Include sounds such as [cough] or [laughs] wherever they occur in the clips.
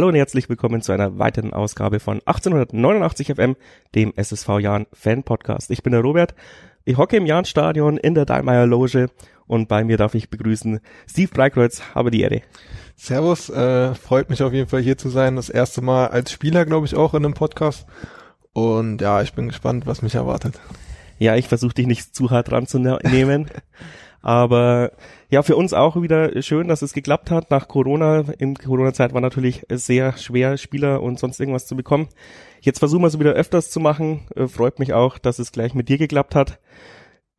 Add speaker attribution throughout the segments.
Speaker 1: Hallo und herzlich willkommen zu einer weiteren Ausgabe von 1889 FM, dem SSV Jahn Fan Podcast. Ich bin der Robert, ich hocke im Jahn-Stadion in der Dahlmeier Loge und bei mir darf ich begrüßen Steve Breikreutz, habe die Ehre.
Speaker 2: Servus, äh, freut mich auf jeden Fall hier zu sein. Das erste Mal als Spieler, glaube ich, auch in einem Podcast. Und ja, ich bin gespannt, was mich erwartet.
Speaker 1: Ja, ich versuche dich nicht zu hart ranzunehmen. [laughs] Aber ja, für uns auch wieder schön, dass es geklappt hat. Nach Corona, in Corona-Zeit war natürlich sehr schwer, Spieler und sonst irgendwas zu bekommen. Jetzt versuchen wir es wieder öfters zu machen. Äh, freut mich auch, dass es gleich mit dir geklappt hat.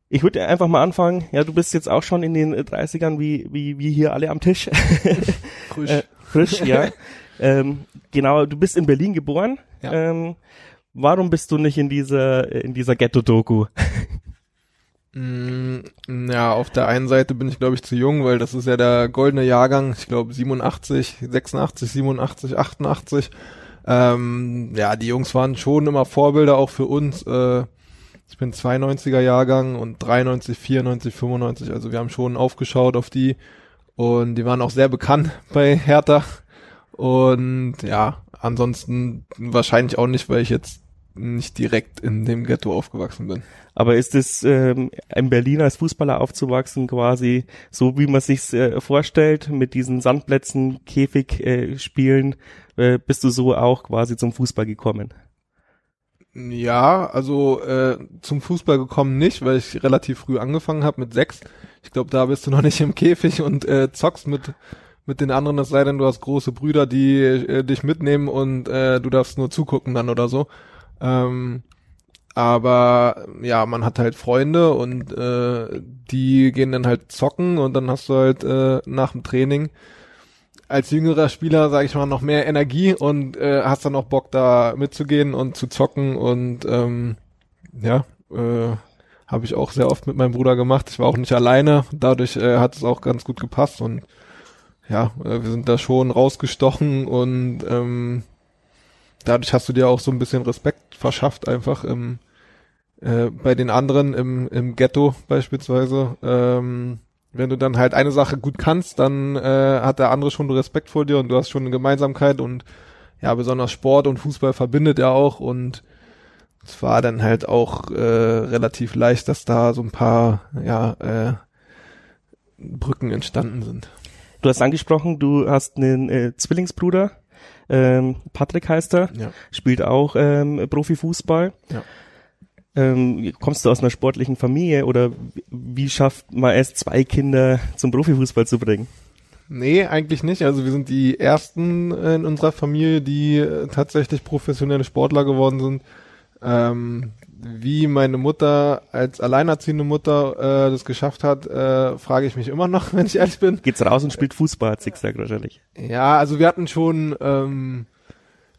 Speaker 1: Ich würde einfach mal anfangen. Ja, du bist jetzt auch schon in den 30ern wie, wie, wie hier alle am Tisch. [laughs]
Speaker 2: Frisch.
Speaker 1: äh, frisch, ja. [laughs] ähm, genau, du bist in Berlin geboren.
Speaker 2: Ja.
Speaker 1: Ähm, warum bist du nicht in dieser, in dieser Ghetto-Doku?
Speaker 2: Mm, ja, auf der einen Seite bin ich, glaube ich, zu jung, weil das ist ja der goldene Jahrgang. Ich glaube 87, 86, 87, 88. Ähm, ja, die Jungs waren schon immer Vorbilder auch für uns. Äh, ich bin 92er Jahrgang und 93, 94, 95. Also wir haben schon aufgeschaut auf die und die waren auch sehr bekannt [laughs] bei Hertha. Und ja, ansonsten wahrscheinlich auch nicht, weil ich jetzt nicht direkt in dem Ghetto aufgewachsen bin.
Speaker 1: Aber ist es ähm, in Berlin als Fußballer aufzuwachsen quasi so, wie man sich's äh, vorstellt, mit diesen Sandplätzen, Käfig äh, spielen, äh, bist du so auch quasi zum Fußball gekommen?
Speaker 2: Ja, also äh, zum Fußball gekommen nicht, weil ich relativ früh angefangen habe mit sechs. Ich glaube, da bist du noch nicht im Käfig und äh, zockst mit mit den anderen, es sei denn, du hast große Brüder, die äh, dich mitnehmen und äh, du darfst nur zugucken dann oder so. Ähm, aber ja, man hat halt Freunde und äh, die gehen dann halt zocken und dann hast du halt äh, nach dem Training als jüngerer Spieler, sage ich mal, noch mehr Energie und äh, hast dann auch Bock da mitzugehen und zu zocken und ähm, ja, äh, habe ich auch sehr oft mit meinem Bruder gemacht. Ich war auch nicht alleine, dadurch äh, hat es auch ganz gut gepasst und ja, äh, wir sind da schon rausgestochen und ähm, dadurch hast du dir auch so ein bisschen Respekt verschafft, einfach im, äh, bei den anderen im, im Ghetto beispielsweise. Ähm, wenn du dann halt eine Sache gut kannst, dann äh, hat der andere schon Respekt vor dir und du hast schon eine Gemeinsamkeit und ja, besonders Sport und Fußball verbindet er auch und es war dann halt auch äh, relativ leicht, dass da so ein paar ja, äh, Brücken entstanden sind.
Speaker 1: Du hast angesprochen, du hast einen äh, Zwillingsbruder, ähm, Patrick heißt er,
Speaker 2: Ja.
Speaker 1: spielt auch ähm, Profifußball.
Speaker 2: Ja.
Speaker 1: Ähm, kommst du aus einer sportlichen Familie oder wie schafft man es, zwei Kinder zum Profifußball zu bringen?
Speaker 2: Nee, eigentlich nicht. Also wir sind die ersten in unserer Familie, die äh, tatsächlich professionelle Sportler geworden sind. Ähm, wie meine Mutter als alleinerziehende Mutter äh, das geschafft hat, äh, frage ich mich immer noch, [laughs] wenn ich ehrlich bin.
Speaker 1: Geht's raus und spielt Fußball, hat sie gesagt wahrscheinlich.
Speaker 2: Ja, also wir hatten schon, ähm,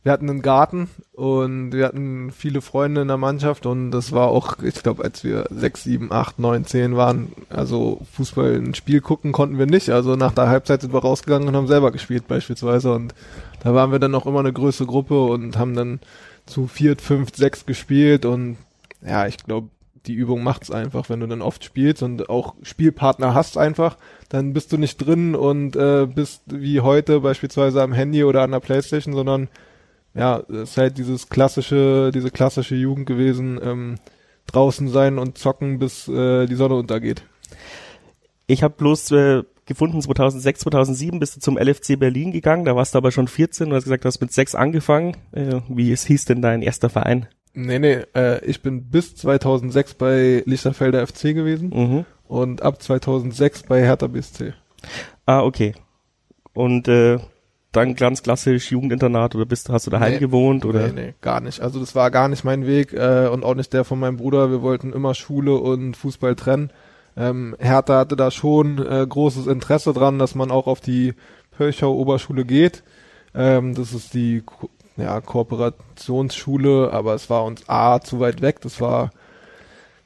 Speaker 2: wir hatten einen Garten und wir hatten viele Freunde in der Mannschaft und das war auch, ich glaube, als wir sechs, sieben, acht, neun, zehn waren, also Fußball ein Spiel gucken konnten wir nicht. Also nach der Halbzeit sind wir rausgegangen und haben selber gespielt beispielsweise und da waren wir dann auch immer eine größere Gruppe und haben dann zu viert, fünf, sechs gespielt und ja, ich glaube, die Übung macht's einfach, wenn du dann oft spielst und auch Spielpartner hast einfach, dann bist du nicht drin und äh, bist wie heute beispielsweise am Handy oder an der Playstation, sondern ja, es ist halt dieses klassische, diese klassische Jugend gewesen, ähm, draußen sein und zocken, bis äh, die Sonne untergeht.
Speaker 1: Ich habe bloß äh, gefunden, 2006, 2007 bist du zum LFC Berlin gegangen, da warst du aber schon 14 und hast gesagt, du hast mit sechs angefangen. Äh, wie es hieß denn dein erster Verein?
Speaker 2: Nee, nee, äh, ich bin bis 2006 bei Lichterfelder FC gewesen
Speaker 1: Mhm.
Speaker 2: und ab 2006 bei Hertha BSC.
Speaker 1: Ah, okay. Und äh, dann ganz klassisch Jugendinternat oder bist hast du daheim
Speaker 2: Nee.
Speaker 1: gewohnt oder?
Speaker 2: Nee, nee, gar nicht. Also das war gar nicht mein Weg äh, und auch nicht der von meinem Bruder. Wir wollten immer Schule und Fußball trennen. Ähm, Hertha hatte da schon äh, großes Interesse dran, dass man auch auf die Pölchau Oberschule geht. Ähm, das ist die ja, Kooperationsschule, aber es war uns A zu weit weg. Das war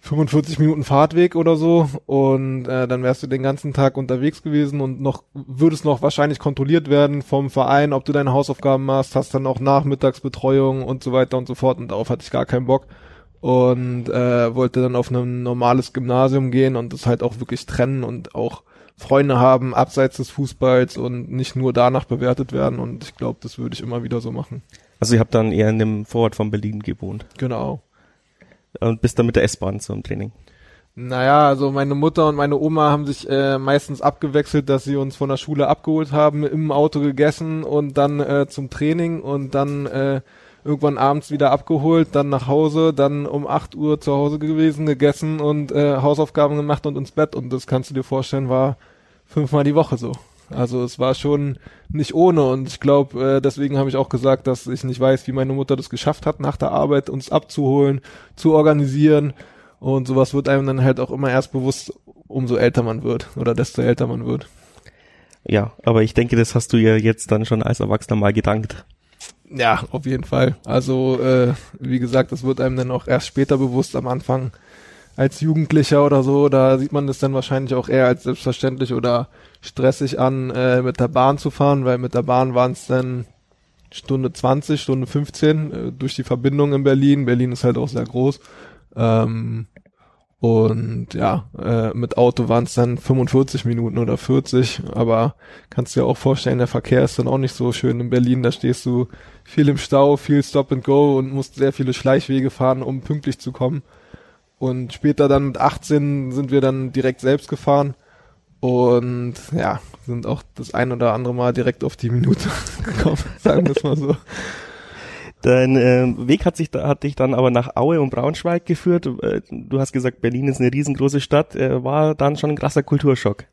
Speaker 2: 45 Minuten Fahrtweg oder so. Und äh, dann wärst du den ganzen Tag unterwegs gewesen und noch würdest noch wahrscheinlich kontrolliert werden vom Verein, ob du deine Hausaufgaben machst, hast dann auch Nachmittagsbetreuung und so weiter und so fort. Und darauf hatte ich gar keinen Bock. Und äh, wollte dann auf ein normales Gymnasium gehen und das halt auch wirklich trennen und auch Freunde haben, abseits des Fußballs und nicht nur danach bewertet werden. Und ich glaube, das würde ich immer wieder so machen.
Speaker 1: Also ihr habt dann eher in dem Vorort von Berlin gewohnt.
Speaker 2: Genau.
Speaker 1: Und bist dann mit der S-Bahn zum Training.
Speaker 2: Naja, also meine Mutter und meine Oma haben sich äh, meistens abgewechselt, dass sie uns von der Schule abgeholt haben, im Auto gegessen und dann äh, zum Training und dann äh, irgendwann abends wieder abgeholt, dann nach Hause, dann um 8 Uhr zu Hause gewesen, gegessen und äh, Hausaufgaben gemacht und ins Bett. Und das kannst du dir vorstellen, war fünfmal die Woche so. Also es war schon nicht ohne und ich glaube, äh, deswegen habe ich auch gesagt, dass ich nicht weiß, wie meine Mutter das geschafft hat, nach der Arbeit uns abzuholen, zu organisieren und sowas wird einem dann halt auch immer erst bewusst, umso älter man wird oder desto älter man wird.
Speaker 1: Ja, aber ich denke, das hast du ja jetzt dann schon als Erwachsener mal gedankt.
Speaker 2: Ja, auf jeden Fall. Also, äh, wie gesagt, das wird einem dann auch erst später bewusst am Anfang als Jugendlicher oder so, da sieht man das dann wahrscheinlich auch eher als selbstverständlich oder stressig an, äh, mit der Bahn zu fahren, weil mit der Bahn waren es dann Stunde 20, Stunde 15 äh, durch die Verbindung in Berlin. Berlin ist halt auch sehr groß. Ähm, und ja, äh, mit Auto waren es dann 45 Minuten oder 40, aber kannst dir auch vorstellen, der Verkehr ist dann auch nicht so schön in Berlin. Da stehst du viel im Stau, viel Stop and Go und musst sehr viele Schleichwege fahren, um pünktlich zu kommen. Und später dann mit 18 sind wir dann direkt selbst gefahren und ja, sind auch das ein oder andere Mal direkt auf die Minute [laughs] gekommen, sagen wir es mal so.
Speaker 1: Dein äh, Weg hat sich hat dich dann aber nach Aue und Braunschweig geführt. Äh, du hast gesagt, Berlin ist eine riesengroße Stadt. Äh, war dann schon ein krasser Kulturschock.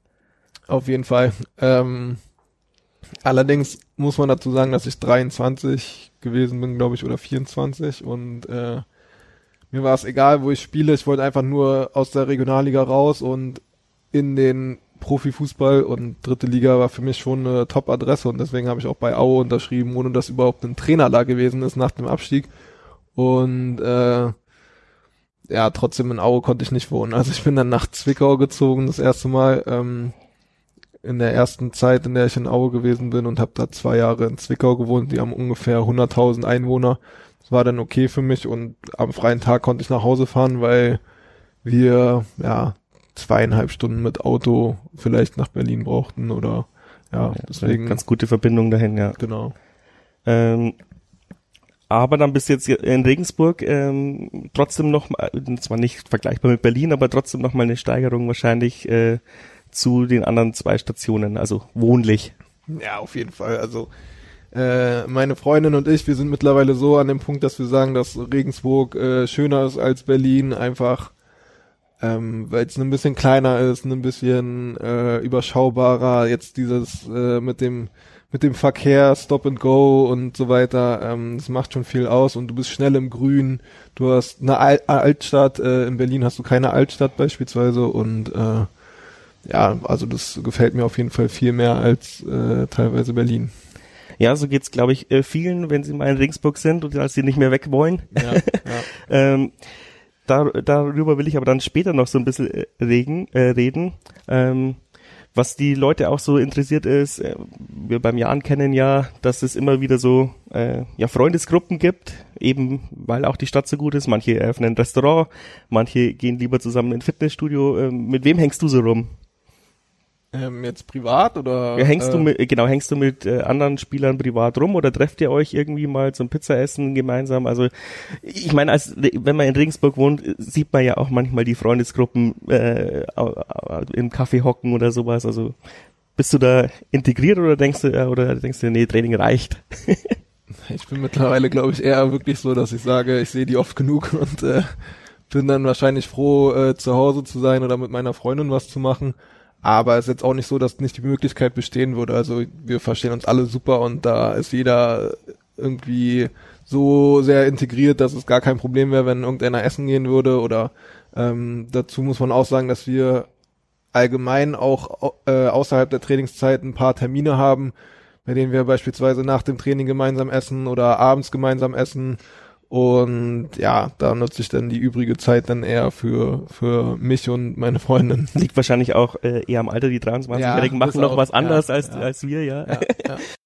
Speaker 2: Auf jeden Fall. Ähm, allerdings muss man dazu sagen, dass ich 23 gewesen bin, glaube ich, oder 24 und äh, mir war es egal, wo ich spiele. Ich wollte einfach nur aus der Regionalliga raus und in den Profifußball und dritte Liga war für mich schon eine Top-Adresse und deswegen habe ich auch bei Aue unterschrieben, ohne dass überhaupt ein Trainer da gewesen ist nach dem Abstieg. Und äh, ja, trotzdem in Aue konnte ich nicht wohnen. Also ich bin dann nach Zwickau gezogen, das erste Mal ähm, in der ersten Zeit, in der ich in Aue gewesen bin und habe da zwei Jahre in Zwickau gewohnt. Die haben ungefähr 100.000 Einwohner. Das war dann okay für mich und am freien Tag konnte ich nach Hause fahren, weil wir ja zweieinhalb Stunden mit Auto vielleicht nach Berlin brauchten oder ja, ja deswegen.
Speaker 1: Ganz gute Verbindung dahin, ja.
Speaker 2: Genau.
Speaker 1: Ähm, aber dann bist du jetzt in Regensburg ähm, trotzdem noch, zwar nicht vergleichbar mit Berlin, aber trotzdem noch mal eine Steigerung wahrscheinlich äh, zu den anderen zwei Stationen, also wohnlich.
Speaker 2: Ja, auf jeden Fall. Also äh, meine Freundin und ich, wir sind mittlerweile so an dem Punkt, dass wir sagen, dass Regensburg äh, schöner ist als Berlin, einfach ähm, weil es ein bisschen kleiner ist, ein bisschen äh, überschaubarer. Jetzt dieses äh, mit dem mit dem Verkehr, Stop and Go und so weiter, ähm, das macht schon viel aus und du bist schnell im Grün. Du hast eine Al Altstadt, äh, in Berlin hast du keine Altstadt beispielsweise und äh, ja, also das gefällt mir auf jeden Fall viel mehr als äh, teilweise Berlin.
Speaker 1: Ja, so geht's, glaube ich, äh, vielen, wenn sie mal in Regensburg sind und als sie nicht mehr weg wollen. Ja, ja. [laughs] ähm, dar, darüber will ich aber dann später noch so ein bisschen äh, regen, äh, reden. Ähm, was die Leute auch so interessiert ist, äh, wir beim Jahren kennen ja, dass es immer wieder so äh, ja Freundesgruppen gibt, eben weil auch die Stadt so gut ist. Manche eröffnen ein Restaurant, manche gehen lieber zusammen in ein Fitnessstudio. Äh, mit wem hängst du so rum?
Speaker 2: Ähm, jetzt privat oder?
Speaker 1: Ja, hängst äh, du mit, genau, hängst du mit äh, anderen Spielern privat rum oder trefft ihr euch irgendwie mal zum Pizzaessen gemeinsam? Also ich meine, als wenn man in Regensburg wohnt, sieht man ja auch manchmal die Freundesgruppen äh, im Kaffee hocken oder sowas. Also bist du da integriert oder denkst du, äh, oder denkst du, nee, Training reicht? [laughs]
Speaker 2: ich bin mittlerweile, glaube ich, eher wirklich so, dass ich sage, ich sehe die oft genug und äh, bin dann wahrscheinlich froh, äh, zu Hause zu sein oder mit meiner Freundin was zu machen. Aber es ist jetzt auch nicht so, dass nicht die Möglichkeit bestehen würde. Also wir verstehen uns alle super und da ist jeder irgendwie so sehr integriert, dass es gar kein Problem wäre, wenn irgendeiner essen gehen würde. Oder ähm, dazu muss man auch sagen, dass wir allgemein auch äh, außerhalb der Trainingszeit ein paar Termine haben, bei denen wir beispielsweise nach dem Training gemeinsam essen oder abends gemeinsam essen und ja, da nutze ich dann die übrige Zeit dann eher für, für mich und meine Freundin.
Speaker 1: Liegt wahrscheinlich auch äh, eher am Alter, die 23-Jährigen ja, machen noch auch, was anderes ja, als, ja. als wir, ja. [laughs]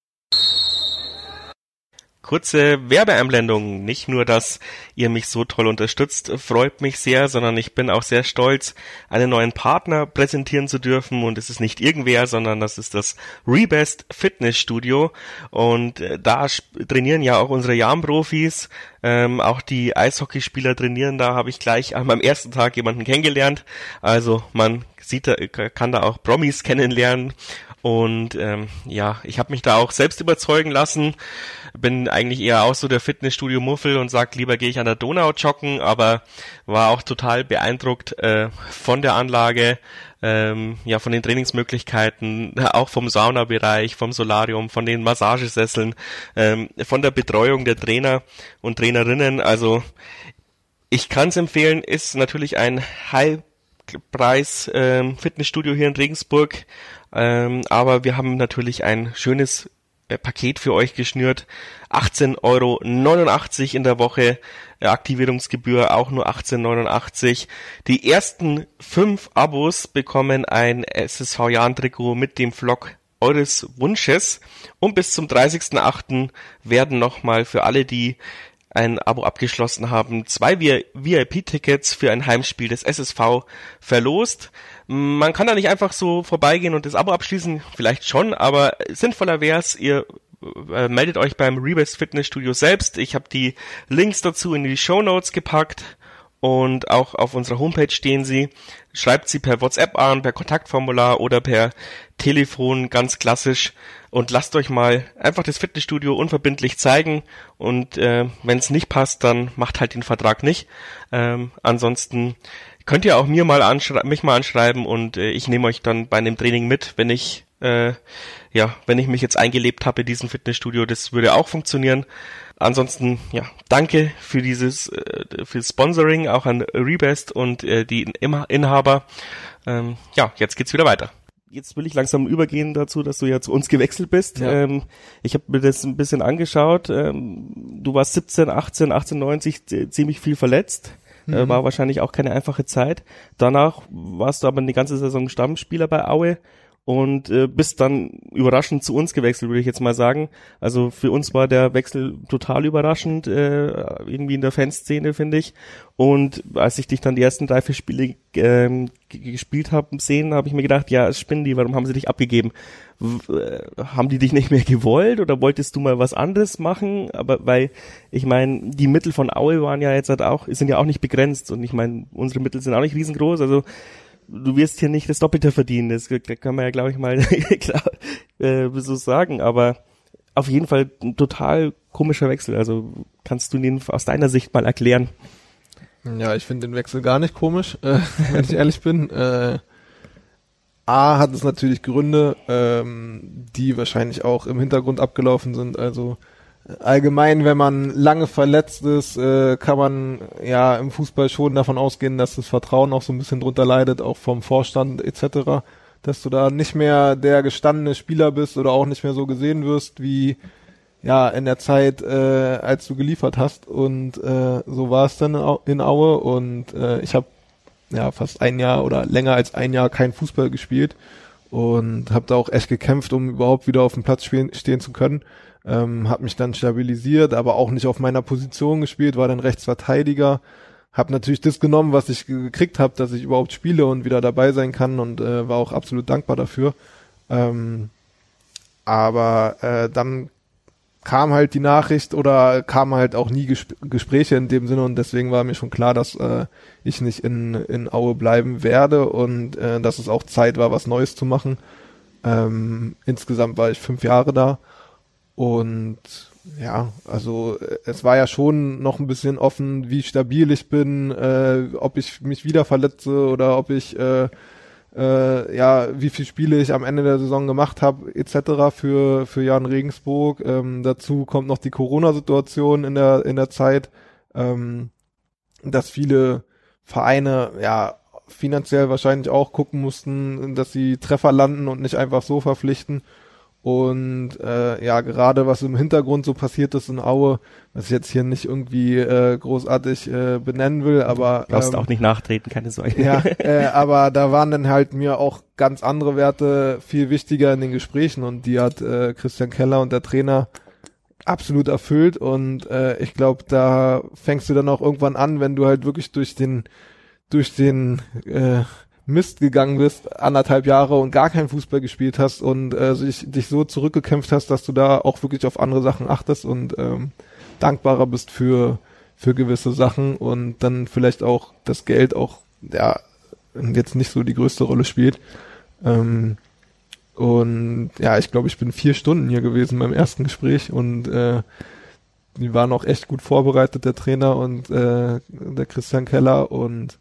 Speaker 1: kurze Werbeeinblendung. Nicht nur, dass ihr mich so toll unterstützt, freut mich sehr, sondern ich bin auch sehr stolz, einen neuen Partner präsentieren zu dürfen. Und es ist nicht irgendwer, sondern das ist das Rebest Fitness Studio. Und äh, da trainieren ja auch unsere Jam-Profis. Ähm, auch die Eishockeyspieler trainieren da, habe ich gleich an meinem ersten Tag jemanden kennengelernt. Also man sieht da, kann da auch Promis kennenlernen und ähm, ja, ich habe mich da auch selbst überzeugen lassen. Bin eigentlich eher auch so der Fitnessstudio-Muffel und sag, lieber gehe ich an der Donau joggen, aber war auch total beeindruckt äh, von der Anlage, ähm, ja, von den Trainingsmöglichkeiten, auch vom Saunabereich, vom Solarium, von den Massagesesseln, ähm, von der Betreuung der Trainer und Trainerinnen. Also ich kann es empfehlen, ist natürlich ein High Preis ähm, Fitnessstudio hier in Regensburg. Ähm, aber wir haben natürlich ein schönes äh, Paket für euch geschnürt. 18,89 Euro in der Woche. Äh, Aktivierungsgebühr auch nur 18,89. Die ersten fünf Abos bekommen ein SSV Jahren Trikot mit dem Vlog eures Wunsches. Und bis zum 30.08. werden nochmal für alle, die ein Abo abgeschlossen haben, zwei VIP-Tickets für ein Heimspiel des SSV verlost. Man kann da nicht einfach so vorbeigehen und das Abo abschließen, vielleicht schon, aber sinnvoller wäre es, ihr äh, meldet euch beim Rebest Fitnessstudio selbst. Ich habe die Links dazu in die Show Notes gepackt und auch auf unserer Homepage stehen sie. Schreibt sie per WhatsApp an, per Kontaktformular oder per Telefon, ganz klassisch. Und lasst euch mal einfach das Fitnessstudio unverbindlich zeigen. Und äh, wenn es nicht passt, dann macht halt den Vertrag nicht. Ähm, ansonsten könnt ihr auch mir mal mich mal anschreiben und äh, ich nehme euch dann bei einem Training mit, wenn ich äh, ja, wenn ich mich jetzt eingelebt habe in diesem Fitnessstudio, das würde auch funktionieren. Ansonsten, ja, danke für dieses, äh, für Sponsoring, auch an Rebest und äh, die Inhaber. Ähm, ja, jetzt geht's wieder weiter. Jetzt will ich langsam übergehen dazu, dass du ja zu uns gewechselt bist. Ja. Ähm, ich habe mir das ein bisschen angeschaut. Ähm, du warst 17, 18, 18, 90 ziemlich viel verletzt. Äh, mhm. war wahrscheinlich auch keine einfache Zeit. Danach warst du aber eine ganze Saison Stammspieler bei Aue und äh, bist dann überraschend zu uns gewechselt, würde ich jetzt mal sagen. Also für uns war der Wechsel total überraschend, äh, irgendwie in der Fanszene, finde ich. Und als ich dich dann die ersten drei, vier Spiele ähm, gespielt habe, sehen, habe ich mir gedacht, ja, spinnen die, warum haben sie dich abgegeben? W äh, haben die dich nicht mehr gewollt oder wolltest du mal was anderes machen? Aber weil, ich meine, die Mittel von Aue waren ja jetzt halt auch, sind ja auch nicht begrenzt und ich meine, unsere Mittel sind auch nicht riesengroß, also du wirst hier nicht das Doppelte verdienen. Das kann man ja, glaube ich, mal [laughs] klar äh, so sagen. Aber auf jeden Fall ein total komischer Wechsel. Also kannst du den aus deiner Sicht mal erklären?
Speaker 2: Ja, ich finde den Wechsel gar nicht komisch, äh, [laughs] wenn ich ehrlich bin. Äh, A hat es natürlich Gründe, ähm, die wahrscheinlich auch im Hintergrund abgelaufen sind. Also allgemein, wenn man lange verletzt ist, äh, kann man ja im Fußball schon davon ausgehen, dass das Vertrauen auch so ein bisschen drunter leidet, auch vom Vorstand etc., dass du da nicht mehr der gestandene Spieler bist oder auch nicht mehr so gesehen wirst wie ja in der Zeit, äh, als du geliefert hast. Und äh, so war es dann in Aue und äh, ich habe ja fast ein Jahr oder länger als ein Jahr kein Fußball gespielt und habe da auch echt gekämpft, um überhaupt wieder auf dem Platz spielen, stehen zu können ähm, habe mich dann stabilisiert, aber auch nicht auf meiner Position gespielt, war dann Rechtsverteidiger, habe natürlich das genommen, was ich gekriegt habe, dass ich überhaupt spiele und wieder dabei sein kann und äh, war auch absolut dankbar dafür. Ähm, aber äh, dann kam halt die Nachricht oder kam halt auch nie Gesp Gespräche in dem Sinne und deswegen war mir schon klar, dass äh, ich nicht in, in Aue bleiben werde und äh, dass es auch Zeit war, was Neues zu machen. Ähm, insgesamt war ich fünf Jahre da und ja, also äh, es war ja schon noch ein bisschen offen, wie stabil ich bin, äh, ob ich mich wieder verletze oder ob ich äh, äh, ja, wie viele Spiele ich am Ende der Saison gemacht habe, etc. für für Jan Regensburg. Ähm, dazu kommt noch die Corona-Situation in der in der Zeit, ähm, dass viele Vereine ja finanziell wahrscheinlich auch gucken mussten, dass sie Treffer landen und nicht einfach so verpflichten. Und äh, ja, gerade was im Hintergrund so passiert ist in Aue, was ich jetzt hier nicht irgendwie äh, großartig äh, benennen will, aber
Speaker 1: du darfst ähm, auch nicht nachtreten, keine Sorge.
Speaker 2: Ja, [laughs] äh, aber da waren dann halt mir auch ganz andere Werte viel wichtiger in den Gesprächen und die hat äh, Christian Keller und der Trainer absolut erfüllt und äh, ich glaube, da fängst du dann auch irgendwann an, wenn du halt wirklich durch den durch den äh, Mist gegangen bist, anderthalb Jahre und gar keinen Fußball gespielt hast und äh, dich, dich so zurückgekämpft hast, dass du da auch wirklich auf andere Sachen achtest und ähm, dankbarer bist für für gewisse Sachen und dann vielleicht auch das Geld auch ja jetzt nicht so die größte Rolle spielt. Ähm, und ja, ich glaube, ich bin vier Stunden hier gewesen beim ersten Gespräch und äh, die waren auch echt gut vorbereitet, der Trainer und äh, der Christian Keller und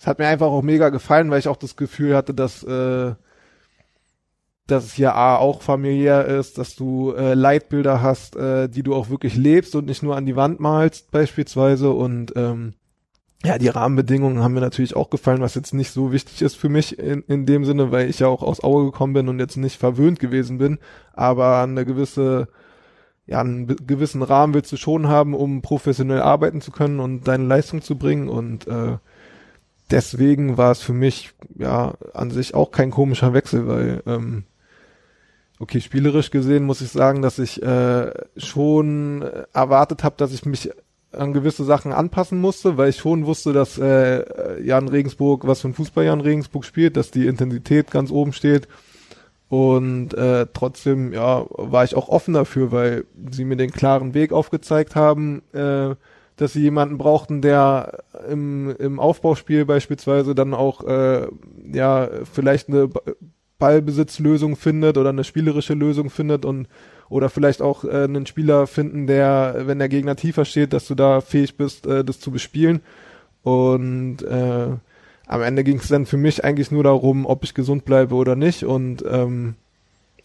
Speaker 2: es hat mir einfach auch mega gefallen, weil ich auch das Gefühl hatte, dass äh, dass es hier A auch familiär ist, dass du äh, Leitbilder hast, äh, die du auch wirklich lebst und nicht nur an die Wand malst beispielsweise. Und ähm, ja, die Rahmenbedingungen haben mir natürlich auch gefallen, was jetzt nicht so wichtig ist für mich in, in dem Sinne, weil ich ja auch aus Aue gekommen bin und jetzt nicht verwöhnt gewesen bin, aber eine gewisse, ja, einen gewissen Rahmen willst du schon haben, um professionell arbeiten zu können und deine Leistung zu bringen. Und äh, deswegen war es für mich ja an sich auch kein komischer Wechsel, weil ähm, okay, spielerisch gesehen muss ich sagen, dass ich äh, schon erwartet habe, dass ich mich an gewisse Sachen anpassen musste, weil ich schon wusste, dass äh, Jan Regensburg, was für ein Fußball Jan Regensburg spielt, dass die Intensität ganz oben steht. Und äh, trotzdem, ja, war ich auch offen dafür, weil sie mir den klaren Weg aufgezeigt haben, äh, dass sie jemanden brauchten, der im, im Aufbauspiel beispielsweise dann auch äh, ja vielleicht eine Ballbesitzlösung findet oder eine spielerische Lösung findet und oder vielleicht auch äh, einen Spieler finden, der, wenn der Gegner tiefer steht, dass du da fähig bist, äh, das zu bespielen. Und äh, am Ende ging es dann für mich eigentlich nur darum, ob ich gesund bleibe oder nicht. Und ähm,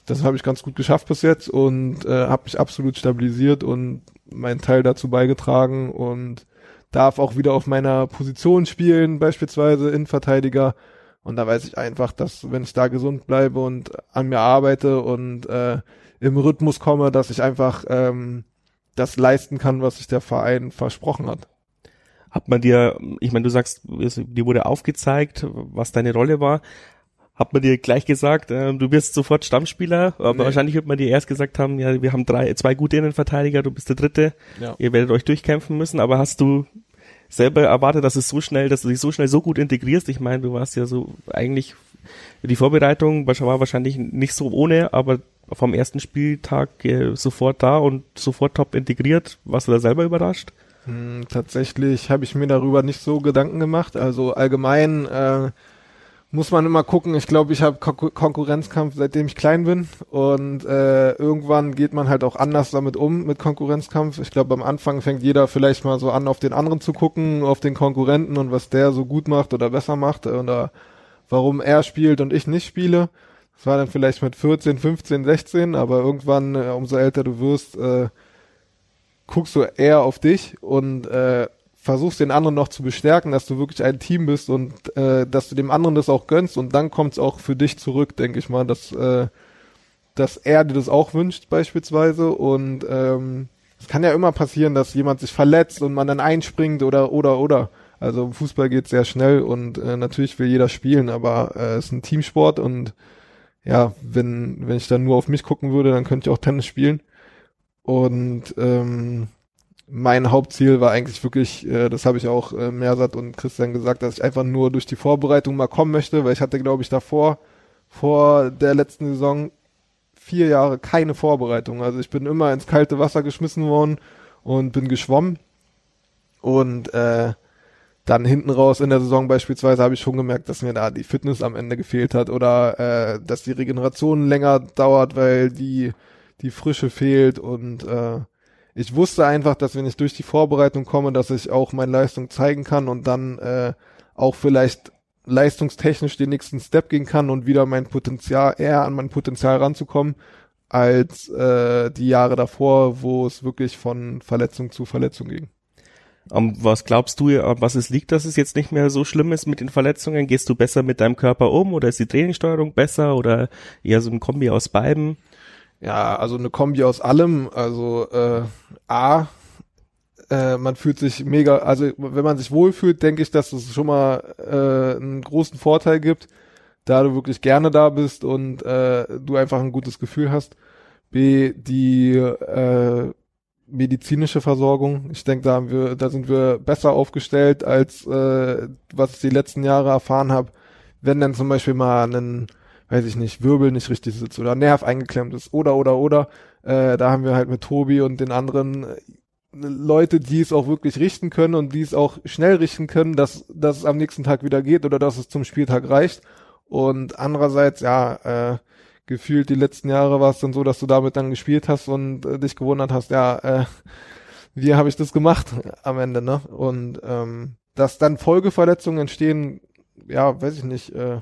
Speaker 2: das habe ich ganz gut geschafft bis jetzt und äh, habe mich absolut stabilisiert und meinen Teil dazu beigetragen und darf auch wieder auf meiner Position spielen, beispielsweise Innenverteidiger. Und da weiß ich einfach, dass wenn ich da gesund bleibe und an mir arbeite und äh, im Rhythmus komme, dass ich einfach ähm, das leisten kann, was sich der Verein versprochen hat.
Speaker 1: Hat man dir, ich meine, du sagst, dir wurde aufgezeigt, was deine Rolle war. Hat man dir gleich gesagt, äh, du wirst sofort Stammspieler, aber nee. wahrscheinlich wird man dir erst gesagt haben, ja, wir haben drei, zwei gute Innenverteidiger, du bist der dritte, ja. ihr werdet euch durchkämpfen müssen, aber hast du selber erwartet, dass es so schnell, dass du dich so schnell so gut integrierst? Ich meine, du warst ja so eigentlich die Vorbereitung war wahrscheinlich nicht so ohne, aber vom ersten Spieltag äh, sofort da und sofort top integriert. Warst du da selber überrascht?
Speaker 2: Hm, tatsächlich habe ich mir darüber nicht so Gedanken gemacht. Also allgemein äh, muss man immer gucken. Ich glaube, ich habe Kon Konkurrenzkampf, seitdem ich klein bin. Und äh, irgendwann geht man halt auch anders damit um, mit Konkurrenzkampf. Ich glaube, am Anfang fängt jeder vielleicht mal so an, auf den anderen zu gucken, auf den Konkurrenten und was der so gut macht oder besser macht oder warum er spielt und ich nicht spiele. Das war dann vielleicht mit 14, 15, 16, aber irgendwann, äh, umso älter du wirst, äh, guckst du eher auf dich und äh, versuchst den anderen noch zu bestärken, dass du wirklich ein Team bist und äh, dass du dem anderen das auch gönnst und dann kommt es auch für dich zurück, denke ich mal, dass, äh, dass er dir das auch wünscht beispielsweise und ähm, es kann ja immer passieren, dass jemand sich verletzt und man dann einspringt oder oder oder. Also im Fußball geht sehr schnell und äh, natürlich will jeder spielen, aber äh, es ist ein Teamsport und ja, wenn, wenn ich dann nur auf mich gucken würde, dann könnte ich auch Tennis spielen. Und ähm, mein Hauptziel war eigentlich wirklich, äh, das habe ich auch äh, Mersat und Christian gesagt, dass ich einfach nur durch die Vorbereitung mal kommen möchte, weil ich hatte, glaube ich, davor, vor der letzten Saison, vier Jahre keine Vorbereitung. Also ich bin immer ins kalte Wasser geschmissen worden und bin geschwommen. Und äh, dann hinten raus in der Saison beispielsweise habe ich schon gemerkt, dass mir da die Fitness am Ende gefehlt hat oder äh, dass die Regeneration länger dauert, weil die die Frische fehlt und äh, ich wusste einfach, dass wenn ich durch die Vorbereitung komme, dass ich auch meine Leistung zeigen kann und dann äh, auch vielleicht leistungstechnisch den nächsten Step gehen kann und wieder mein Potenzial eher an mein Potenzial ranzukommen als äh, die Jahre davor, wo es wirklich von Verletzung zu Verletzung ging.
Speaker 1: Um, was glaubst du, was es liegt, dass es jetzt nicht mehr so schlimm ist mit den Verletzungen? Gehst du besser mit deinem Körper um oder ist die Trainingssteuerung besser oder eher so ein Kombi aus beiden?
Speaker 2: Ja, also eine Kombi aus allem. Also äh, A, äh, man fühlt sich mega, also wenn man sich wohlfühlt, denke ich, dass es schon mal äh, einen großen Vorteil gibt, da du wirklich gerne da bist und äh, du einfach ein gutes Gefühl hast. B, die äh, medizinische Versorgung. Ich denke, da haben wir, da sind wir besser aufgestellt, als äh, was ich die letzten Jahre erfahren habe. Wenn dann zum Beispiel mal einen, weiß ich nicht, Wirbel nicht richtig sitzt oder Nerv eingeklemmt ist oder oder oder, äh, da haben wir halt mit Tobi und den anderen äh, Leute, die es auch wirklich richten können und die es auch schnell richten können, dass, dass es am nächsten Tag wieder geht oder dass es zum Spieltag reicht. Und andererseits, ja, äh, gefühlt die letzten Jahre war es dann so, dass du damit dann gespielt hast und äh, dich gewundert hast, ja, äh, wie habe ich das gemacht am Ende, ne? Und ähm, dass dann Folgeverletzungen entstehen, ja, weiß ich nicht, äh,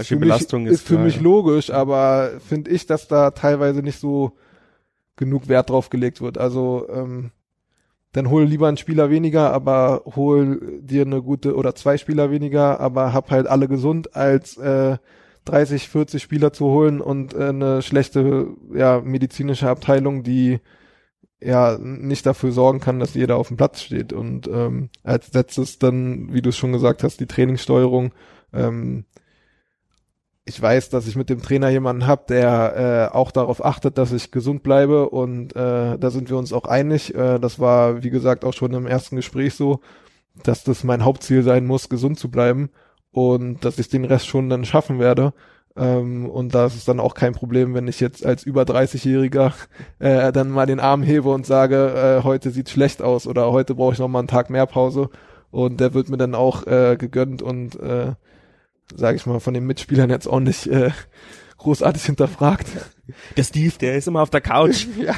Speaker 1: ist für, Belastung
Speaker 2: mich, ist, ist für mich logisch, aber finde ich, dass da teilweise nicht so genug Wert drauf gelegt wird. Also ähm, dann hol lieber einen Spieler weniger, aber hol dir eine gute oder zwei Spieler weniger, aber hab halt alle gesund, als äh, 30, 40 Spieler zu holen und äh, eine schlechte ja, medizinische Abteilung, die ja nicht dafür sorgen kann, dass jeder auf dem Platz steht. Und ähm, als letztes dann, wie du es schon gesagt hast, die Trainingssteuerung. Ähm, ich weiß, dass ich mit dem Trainer jemanden habe, der äh, auch darauf achtet, dass ich gesund bleibe und äh, da sind wir uns auch einig. Äh, das war, wie gesagt, auch schon im ersten Gespräch so, dass das mein Hauptziel sein muss, gesund zu bleiben und dass ich den Rest schon dann schaffen werde. Ähm, und da ist es dann auch kein Problem, wenn ich jetzt als über 30-Jähriger äh, dann mal den Arm hebe und sage, äh, heute sieht schlecht aus oder heute brauche ich noch mal einen Tag mehr Pause. Und der wird mir dann auch äh, gegönnt und äh, sage ich mal, von den Mitspielern jetzt auch nicht äh, großartig hinterfragt.
Speaker 1: Der Steve, der ist immer auf der Couch. [laughs]
Speaker 2: ja,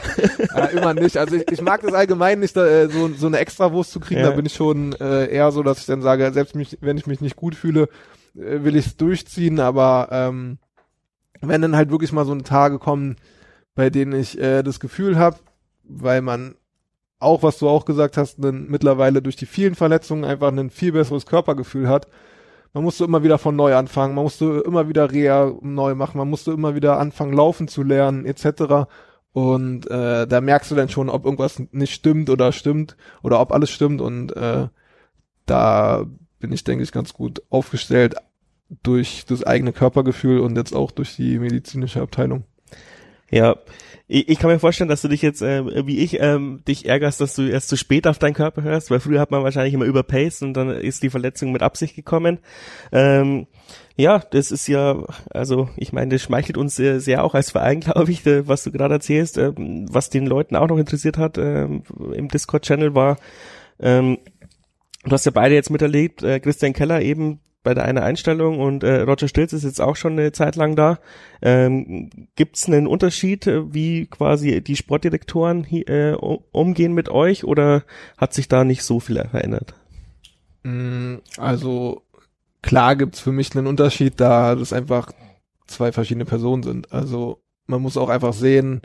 Speaker 2: ja, immer nicht. Also ich, ich mag das allgemein nicht, da, äh, so, so eine Extrawurst zu kriegen. Ja. Da bin ich schon äh, eher so, dass ich dann sage, selbst mich, wenn ich mich nicht gut fühle, äh, will ich es durchziehen. Aber ähm, wenn dann halt wirklich mal so eine Tage kommen, bei denen ich äh, das Gefühl habe, weil man auch, was du auch gesagt hast, dann mittlerweile durch die vielen Verletzungen einfach ein viel besseres Körpergefühl hat, man musste immer wieder von neu anfangen, man musste immer wieder Reha neu machen, man musste immer wieder anfangen laufen zu lernen, etc. Und äh, da merkst du dann schon, ob irgendwas nicht stimmt oder stimmt oder ob alles stimmt. Und äh, da bin ich, denke ich, ganz gut aufgestellt durch das eigene Körpergefühl und jetzt auch durch die medizinische Abteilung.
Speaker 1: Ja, ich, ich kann mir vorstellen, dass du dich jetzt, äh, wie ich, ähm, dich ärgerst, dass du erst zu spät auf deinen Körper hörst, weil früher hat man wahrscheinlich immer überpaced und dann ist die Verletzung mit Absicht gekommen. Ähm, ja, das ist ja, also ich meine, das schmeichelt uns sehr, sehr auch als Verein, [laughs] glaube ich, was du gerade erzählst. Ähm, was den Leuten auch noch interessiert hat ähm, im Discord-Channel war, ähm, du hast ja beide jetzt miterlebt, äh, Christian Keller eben bei der einer Einstellung und äh, Roger Stilz ist jetzt auch schon eine Zeit lang da. Ähm, Gibt es einen Unterschied, äh, wie quasi die Sportdirektoren äh, umgehen mit euch oder hat sich da nicht so viel verändert?
Speaker 2: Mm, also klar gibt's für mich einen Unterschied, da das einfach zwei verschiedene Personen sind. Also man muss auch einfach sehen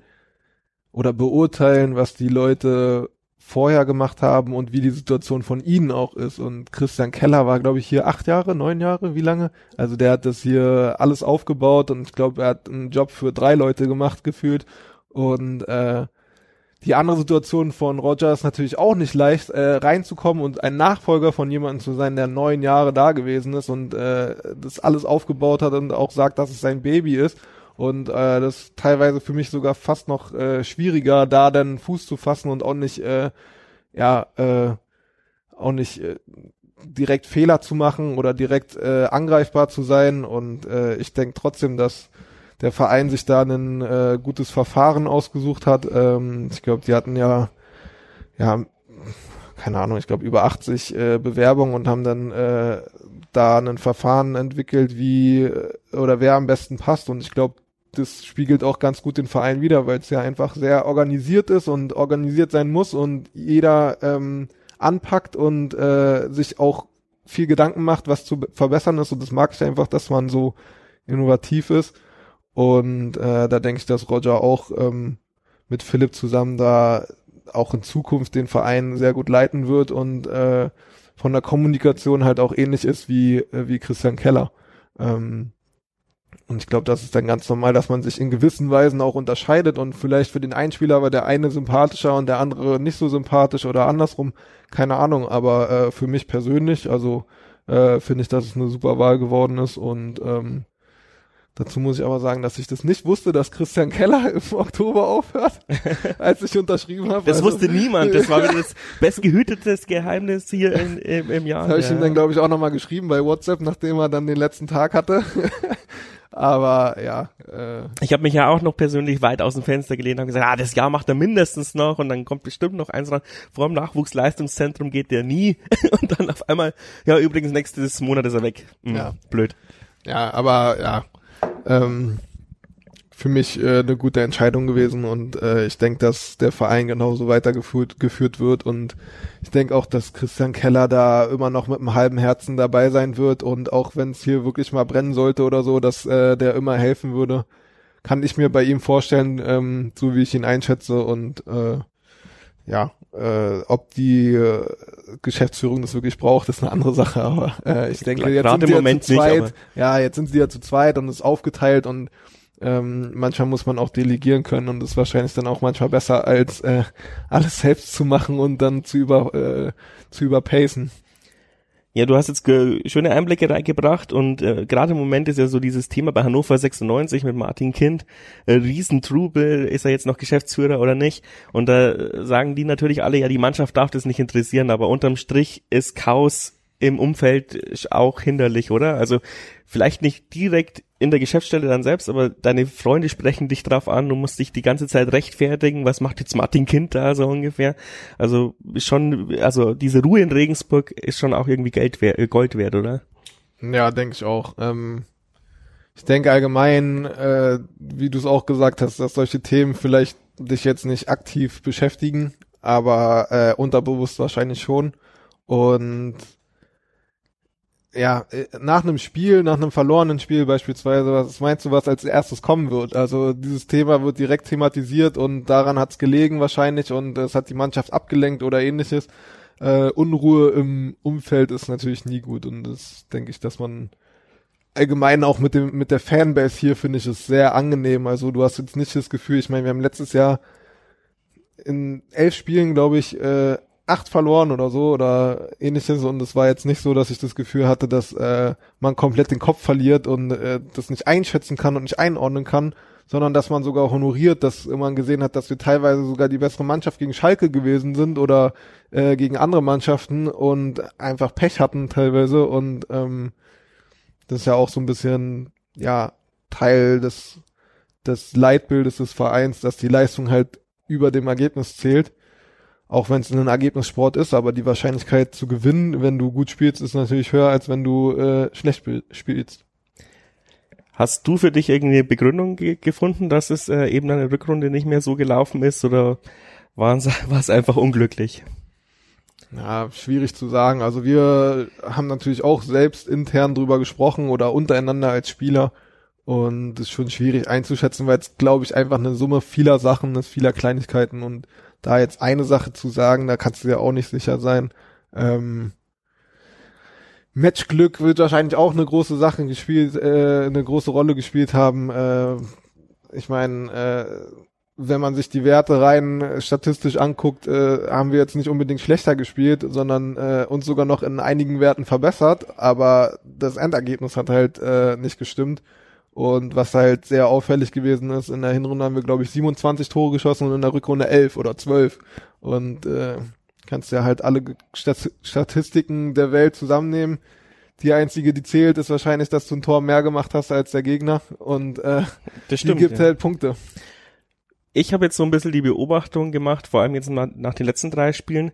Speaker 2: oder beurteilen, was die Leute vorher gemacht haben und wie die Situation von ihnen auch ist. Und Christian Keller war, glaube ich, hier acht Jahre, neun Jahre, wie lange? Also der hat das hier alles aufgebaut und ich glaube, er hat einen Job für drei Leute gemacht gefühlt. Und äh, die andere Situation von Roger ist natürlich auch nicht leicht, äh, reinzukommen und ein Nachfolger von jemandem zu sein, der neun Jahre da gewesen ist und äh, das alles aufgebaut hat und auch sagt, dass es sein Baby ist. Und äh, das ist teilweise für mich sogar fast noch äh, schwieriger, da dann Fuß zu fassen und auch nicht, äh, ja, äh, auch nicht äh, direkt Fehler zu machen oder direkt äh, angreifbar zu sein. Und äh, ich denke trotzdem, dass der Verein sich da ein äh, gutes Verfahren ausgesucht hat. Ähm, ich glaube, die hatten ja, ja, keine Ahnung, ich glaube über 80 äh, Bewerbungen und haben dann äh, da ein Verfahren entwickelt, wie äh, oder wer am besten passt. Und ich glaube, das spiegelt auch ganz gut den Verein wieder, weil es ja einfach sehr organisiert ist und organisiert sein muss und jeder ähm, anpackt und äh, sich auch viel Gedanken macht, was zu verbessern ist. Und das mag ich einfach, dass man so innovativ ist. Und äh, da denke ich, dass Roger auch ähm, mit Philipp zusammen da auch in Zukunft den Verein sehr gut leiten wird und äh, von der Kommunikation halt auch ähnlich ist wie, äh, wie Christian Keller. Ähm, und ich glaube, das ist dann ganz normal, dass man sich in gewissen Weisen auch unterscheidet und vielleicht für den einen Spieler war der eine sympathischer und der andere nicht so sympathisch oder andersrum, keine Ahnung, aber äh, für mich persönlich, also äh, finde ich, dass es eine super Wahl geworden ist und ähm, Dazu muss ich aber sagen, dass ich das nicht wusste, dass Christian Keller im Oktober aufhört, [laughs] als ich unterschrieben habe.
Speaker 1: Das also, wusste niemand. Das war [laughs] wieder das bestgehütetes Geheimnis hier in, im, im Jahr.
Speaker 2: Das habe ich ja. ihm dann, glaube ich, auch nochmal geschrieben bei WhatsApp, nachdem er dann den letzten Tag hatte. [laughs] Aber ja.
Speaker 1: Äh. Ich habe mich ja auch noch persönlich weit aus dem Fenster gelehnt und gesagt, ah, das Jahr macht er mindestens noch und dann kommt bestimmt noch eins ran. Vor dem Nachwuchsleistungszentrum geht der nie. und dann auf einmal, ja, übrigens nächstes Monat ist er weg. Hm, ja. Blöd.
Speaker 2: Ja, aber ja, ähm, für mich äh, eine gute Entscheidung gewesen und äh, ich denke, dass der Verein genauso weitergeführt geführt wird und ich denke auch, dass Christian Keller da immer noch mit einem halben Herzen dabei sein wird und auch wenn es hier wirklich mal brennen sollte oder so, dass äh, der immer helfen würde, kann ich mir bei ihm vorstellen, ähm, so wie ich ihn einschätze und äh, ja, äh, ob die äh, Geschäftsführung das wirklich braucht, ist eine andere Sache, aber äh, ich [laughs] denke, jetzt sind sie ja zu zweit, nicht, ja, jetzt sind sie ja zu zweit und ist aufgeteilt und ähm, manchmal muss man auch delegieren können und ist wahrscheinlich dann auch manchmal besser, als äh, alles selbst zu machen und dann zu über äh, zu überpacen.
Speaker 1: Ja, du hast jetzt schöne Einblicke reingebracht und äh, gerade im Moment ist ja so dieses Thema bei Hannover 96 mit Martin Kind, äh, Riesentrubel, ist er jetzt noch Geschäftsführer oder nicht? Und da äh, sagen die natürlich alle, ja, die Mannschaft darf das nicht interessieren, aber unterm Strich ist Chaos im Umfeld auch hinderlich, oder? Also vielleicht nicht direkt in der Geschäftsstelle dann selbst, aber deine Freunde sprechen dich drauf an, du musst dich die ganze Zeit rechtfertigen, was macht jetzt Martin Kind da so ungefähr? Also schon, also diese Ruhe in Regensburg ist schon auch irgendwie Geld wert, Gold wert, oder?
Speaker 2: Ja, denke ich auch. Ähm, ich denke allgemein, äh, wie du es auch gesagt hast, dass solche Themen vielleicht dich jetzt nicht aktiv beschäftigen, aber äh, unterbewusst wahrscheinlich schon. Und ja, äh, nach einem Spiel, nach einem verlorenen Spiel beispielsweise, was meinst du, was als erstes kommen wird? Also dieses Thema wird direkt thematisiert und daran hat's gelegen wahrscheinlich und es hat die Mannschaft abgelenkt oder ähnliches. Äh, Unruhe im Umfeld ist natürlich nie gut und das denke ich, dass man allgemein auch mit dem mit der Fanbase hier finde ich es sehr angenehm. Also du hast jetzt nicht das Gefühl, ich meine, wir haben letztes Jahr in elf Spielen, glaube ich, äh, acht verloren oder so oder ähnliches und es war jetzt nicht so, dass ich das Gefühl hatte, dass äh, man komplett den Kopf verliert und äh, das nicht einschätzen kann und nicht einordnen kann, sondern dass man sogar honoriert, dass man gesehen hat, dass wir teilweise sogar die bessere Mannschaft gegen Schalke gewesen sind oder äh, gegen andere Mannschaften und einfach Pech hatten teilweise und ähm, das ist ja auch so ein bisschen ja Teil des des Leitbildes des Vereins, dass die Leistung halt über dem Ergebnis zählt auch wenn es ein Ergebnissport ist, aber die Wahrscheinlichkeit zu gewinnen, wenn du gut spielst, ist natürlich höher, als wenn du äh, schlecht spielst.
Speaker 1: Hast du für dich irgendeine Begründung ge gefunden, dass es äh, eben eine Rückrunde nicht mehr so gelaufen ist oder war es [laughs] einfach unglücklich?
Speaker 2: Ja, schwierig zu sagen. Also wir haben natürlich auch selbst intern drüber gesprochen oder untereinander als Spieler und es ist schon schwierig einzuschätzen, weil es, glaube ich, einfach eine Summe vieler Sachen ist, vieler Kleinigkeiten und da jetzt eine Sache zu sagen, da kannst du dir auch nicht sicher sein. Ähm, Matchglück wird wahrscheinlich auch eine große Sache gespielt, äh, eine große Rolle gespielt haben. Äh, ich meine, äh, wenn man sich die Werte rein statistisch anguckt, äh, haben wir jetzt nicht unbedingt schlechter gespielt, sondern äh, uns sogar noch in einigen Werten verbessert, aber das Endergebnis hat halt äh, nicht gestimmt. Und was halt sehr auffällig gewesen ist, in der Hinrunde haben wir, glaube ich, 27 Tore geschossen und in der Rückrunde 11 oder 12. Und äh, kannst ja halt alle Statistiken der Welt zusammennehmen. Die einzige, die zählt, ist wahrscheinlich, dass du ein Tor mehr gemacht hast als der Gegner. Und äh, [laughs] das stimmt, die gibt ja. halt Punkte.
Speaker 1: Ich habe jetzt so ein bisschen die Beobachtung gemacht, vor allem jetzt nach, nach den letzten drei Spielen,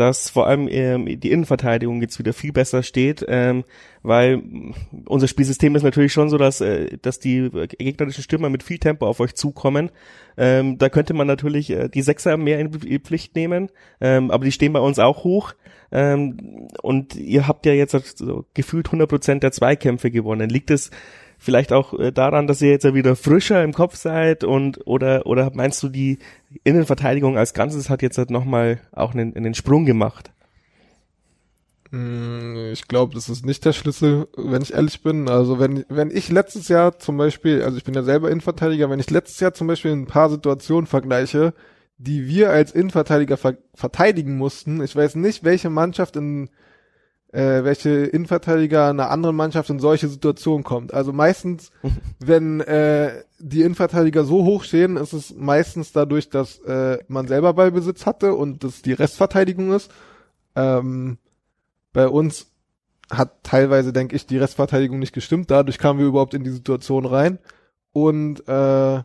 Speaker 1: dass vor allem ähm, die Innenverteidigung jetzt wieder viel besser steht, ähm, weil unser Spielsystem ist natürlich schon so, dass, äh, dass die gegnerischen Stürmer mit viel Tempo auf euch zukommen. Ähm, da könnte man natürlich äh, die Sechser mehr in Pflicht nehmen, ähm, aber die stehen bei uns auch hoch. Ähm, und ihr habt ja jetzt so gefühlt 100 Prozent der Zweikämpfe gewonnen. Liegt es vielleicht auch äh, daran, dass ihr jetzt ja wieder frischer im Kopf seid und oder oder meinst du die Innenverteidigung als Ganzes hat jetzt halt nochmal auch einen, einen Sprung gemacht?
Speaker 2: Mm, ich glaube, das ist nicht der Schlüssel, wenn ich ehrlich bin. Also wenn, wenn ich letztes Jahr zum Beispiel, also ich bin ja selber Innenverteidiger, wenn ich letztes Jahr zum Beispiel ein paar Situationen vergleiche, die wir als Innenverteidiger ver verteidigen mussten, ich weiß nicht, welche Mannschaft in äh, welche Innenverteidiger einer anderen Mannschaft in solche Situationen kommt. Also meistens, [laughs] wenn äh, die Innenverteidiger so hoch stehen, ist es meistens dadurch, dass äh, man selber Ballbesitz hatte und das die Restverteidigung ist. Ähm, bei uns hat teilweise, denke ich, die Restverteidigung nicht gestimmt. Dadurch kamen wir überhaupt in die Situation rein. Und äh,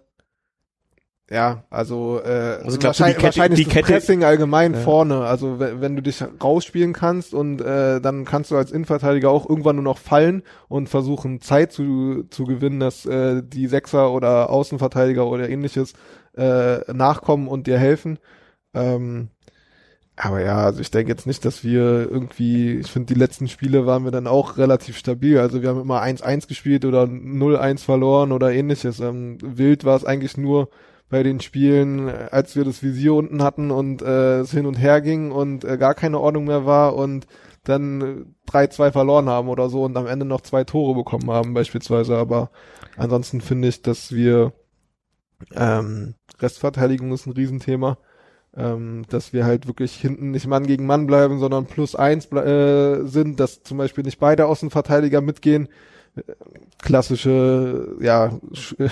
Speaker 2: ja, also, äh,
Speaker 1: Also du,
Speaker 2: wahrscheinlich,
Speaker 1: die Kette-
Speaker 2: wahrscheinlich
Speaker 1: die
Speaker 2: das
Speaker 1: Kette-
Speaker 2: Pressing allgemein
Speaker 1: Ja.
Speaker 2: vorne. Also wenn, wenn du dich rausspielen kannst und äh, dann kannst du als Innenverteidiger auch irgendwann nur noch fallen und versuchen Zeit zu, zu gewinnen, dass äh, die Sechser oder Außenverteidiger oder ähnliches äh, nachkommen und dir helfen. Ähm, aber ja, also ich denke jetzt nicht, dass wir irgendwie, ich finde, die letzten Spiele waren wir dann auch relativ stabil. Also wir haben immer 1-1 gespielt oder 0-1 verloren oder ähnliches. Ähm, wild war es eigentlich nur bei den Spielen, äh, als wir das Visier unten hatten und äh, es hin und her ging und äh, gar keine Ordnung mehr war und dann äh, 3-2 verloren haben oder so und am Ende noch zwei Tore bekommen haben beispielsweise. Aber ansonsten finde ich, dass wir ähm, Restverteidigung ist ein Riesenthema ähm, dass wir halt wirklich hinten nicht Mann gegen Mann bleiben, sondern plus eins äh, sind, dass zum Beispiel nicht beide Außenverteidiger mitgehen. Äh, Klassische, ja, äh,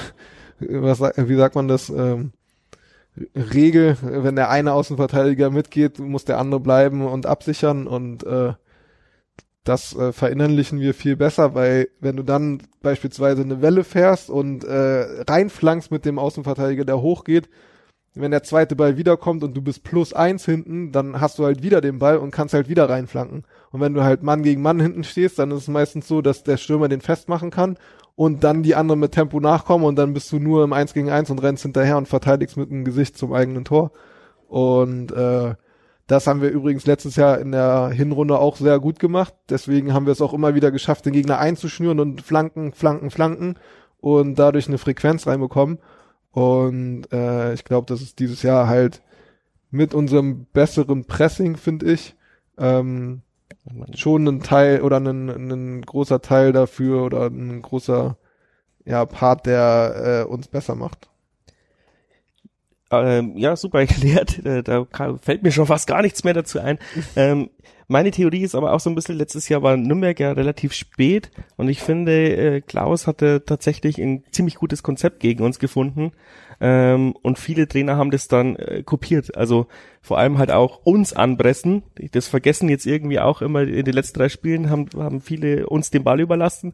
Speaker 2: was, wie sagt man das? Ähm, Regel, wenn der eine Außenverteidiger mitgeht, muss der andere bleiben und absichern und äh, das äh, verinnerlichen wir viel besser, weil wenn du dann beispielsweise eine Welle fährst und äh, reinflankst mit dem Außenverteidiger, der hochgeht, wenn der zweite Ball wiederkommt und du bist plus eins hinten, dann hast du halt wieder den Ball und kannst halt wieder reinflanken. Und wenn du halt Mann gegen Mann hinten stehst, dann ist es meistens so, dass der Stürmer den festmachen kann und dann die anderen mit Tempo nachkommen und dann bist du nur im Eins gegen Eins und rennst hinterher und verteidigst mit dem Gesicht zum eigenen Tor. Und äh, das haben wir übrigens letztes Jahr in der Hinrunde auch sehr gut gemacht. Deswegen haben wir es auch immer wieder geschafft, den Gegner einzuschnüren und flanken, flanken, flanken und dadurch eine Frequenz reinbekommen. Und äh, ich glaube, das ist dieses Jahr halt mit unserem besseren Pressing, finde ich, ähm, schon ein Teil oder ein, großer Teil dafür oder ein großer ja, Part, der äh, uns besser macht.
Speaker 1: Ähm, ja, super [laughs] erklärt. Äh, da fällt mir schon fast gar nichts mehr dazu ein. Ähm, meine Theorie ist aber auch so ein bisschen, letztes Jahr war Nürnberg ja relativ spät und ich finde, äh, Klaus hatte tatsächlich ein ziemlich gutes Konzept gegen uns gefunden ähm, und viele Trainer haben das dann äh, kopiert. Also vor allem halt auch uns anpressen. Das vergessen jetzt irgendwie auch immer in den letzten drei Spielen, haben, haben viele uns den Ball überlassen,